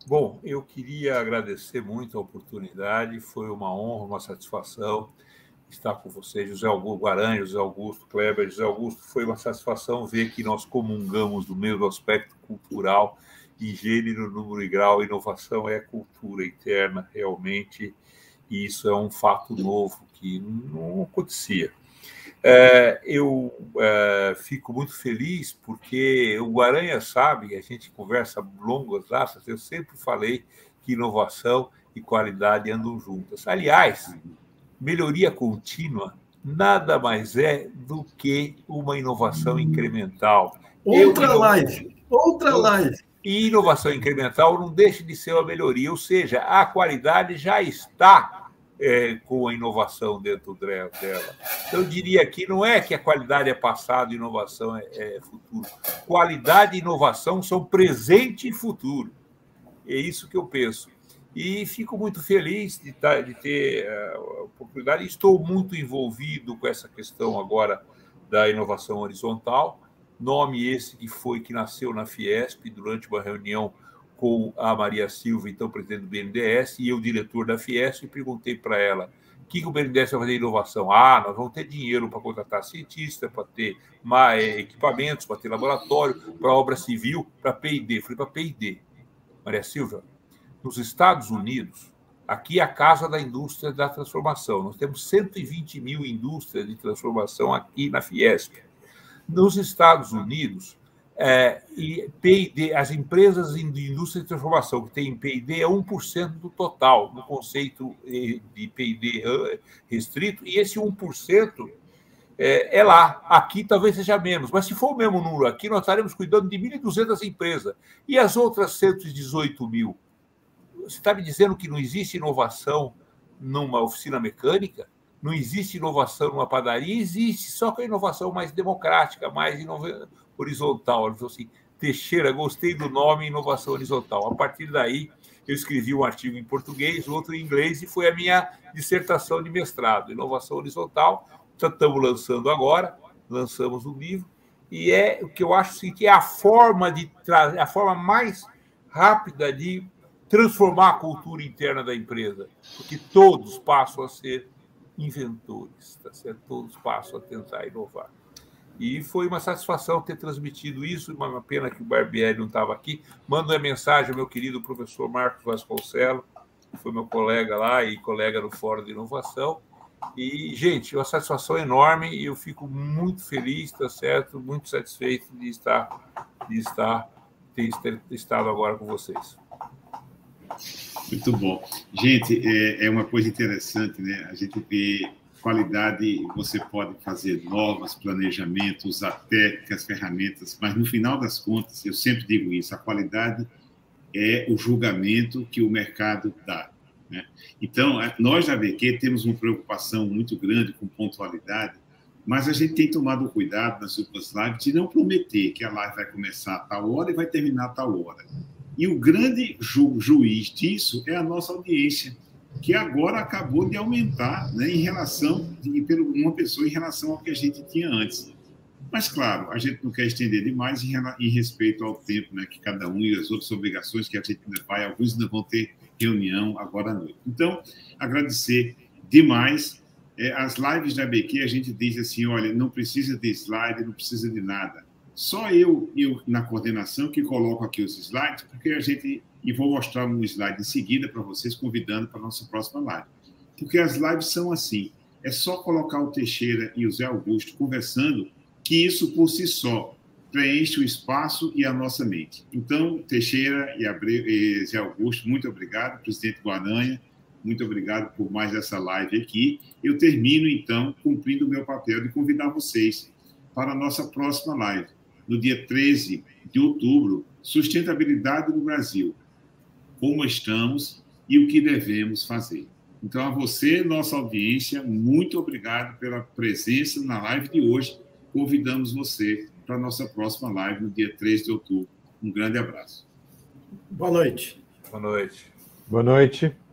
Bom, eu queria agradecer muito a oportunidade, foi uma honra, uma satisfação estar com vocês, José Augusto Guaranha, José Augusto Kleber, José Augusto, foi uma satisfação ver que nós comungamos do mesmo aspecto cultural e gênero, número e grau, inovação é cultura interna realmente, e isso é um fato novo que não acontecia. É, eu é, fico muito feliz porque o Guaranha sabe, a gente conversa longas datas, eu sempre falei que inovação e qualidade andam juntas. Aliás, melhoria contínua nada mais é do que uma inovação incremental. Outra eu, live, outra live. E inovação incremental não deixa de ser uma melhoria, ou seja, a qualidade já está é, com a inovação dentro dela. Eu diria que não é que a qualidade é passado e inovação é, é futuro. Qualidade e inovação são presente e futuro. É isso que eu penso. E fico muito feliz de, tá, de ter é, a oportunidade. Estou muito envolvido com essa questão agora da inovação horizontal. Nome esse que foi que nasceu na Fiesp durante uma reunião com a Maria Silva, então presidente do BNDES, e eu, diretor da Fiesp, e perguntei para ela o que, que o BNDES vai fazer de inovação. Ah, nós vamos ter dinheiro para contratar cientistas, para ter mais equipamentos, para ter laboratório, para obra civil, para P&D. Falei para P&D. Maria Silva, nos Estados Unidos, aqui é a casa da indústria da transformação. Nós temos 120 mil indústrias de transformação aqui na Fiesp. Nos Estados Unidos, é, e as empresas de indústria de transformação que têm P&D é 1% do total, no conceito de P&D eh, restrito, e esse 1% é, é lá. Aqui talvez seja menos, mas se for o mesmo número aqui, nós estaremos cuidando de 1.200 empresas. E as outras 118 mil? Você está me dizendo que não existe inovação numa oficina mecânica? Não existe inovação numa padaria? Existe, só que a inovação mais democrática, mais horizontal. Ele falou assim: Teixeira, gostei do nome Inovação Horizontal. A partir daí, eu escrevi um artigo em português, outro em inglês, e foi a minha dissertação de mestrado, Inovação Horizontal. Estamos lançando agora, lançamos o um livro, e é o que eu acho assim, que é a forma de a forma mais rápida de transformar a cultura interna da empresa, porque todos passam a ser inventores, tá certo? Todos passam a tentar inovar. E foi uma satisfação ter transmitido isso, uma pena que o Barbieri não estava aqui. Mando a mensagem ao meu querido professor Marcos Vasconcelos, que foi meu colega lá e colega no Fórum de Inovação. E, gente, uma satisfação enorme e eu fico muito feliz, tá certo? Muito satisfeito de estar, de estar, ter, ter estado agora com vocês. Muito bom. Gente, é, é uma coisa interessante, né? A gente vê qualidade, você pode fazer novos planejamentos, usar técnicas, ferramentas, mas no final das contas, eu sempre digo isso, a qualidade é o julgamento que o mercado dá. Né? Então, nós da ABQ temos uma preocupação muito grande com pontualidade, mas a gente tem tomado cuidado nas últimas lives de não prometer que a live vai começar a tal hora e vai terminar a tal hora. E o grande ju juiz disso é a nossa audiência que agora acabou de aumentar né, em relação, de, pelo uma pessoa em relação ao que a gente tinha antes. Mas, claro, a gente não quer estender demais em, em respeito ao tempo né, que cada um e as outras obrigações que a gente ainda vai, alguns ainda vão ter reunião agora à noite. Então, agradecer demais. É, as lives da BQ, a gente diz assim: olha, não precisa de slide, não precisa de nada. Só eu, eu na coordenação, que coloco aqui os slides, porque a gente e vou mostrar um slide em seguida para vocês, convidando para nossa próxima live. Porque as lives são assim: é só colocar o Teixeira e o Zé Augusto conversando, que isso por si só preenche o espaço e a nossa mente. Então, Teixeira e, e Zé Augusto, muito obrigado. Presidente Guaranha, muito obrigado por mais essa live aqui. Eu termino, então, cumprindo o meu papel de convidar vocês para a nossa próxima live, no dia 13 de outubro, Sustentabilidade no Brasil. Como estamos e o que devemos fazer. Então, a você, nossa audiência, muito obrigado pela presença na live de hoje. Convidamos você para a nossa próxima live no dia 3 de outubro. Um grande abraço. Boa noite. Boa noite. Boa noite.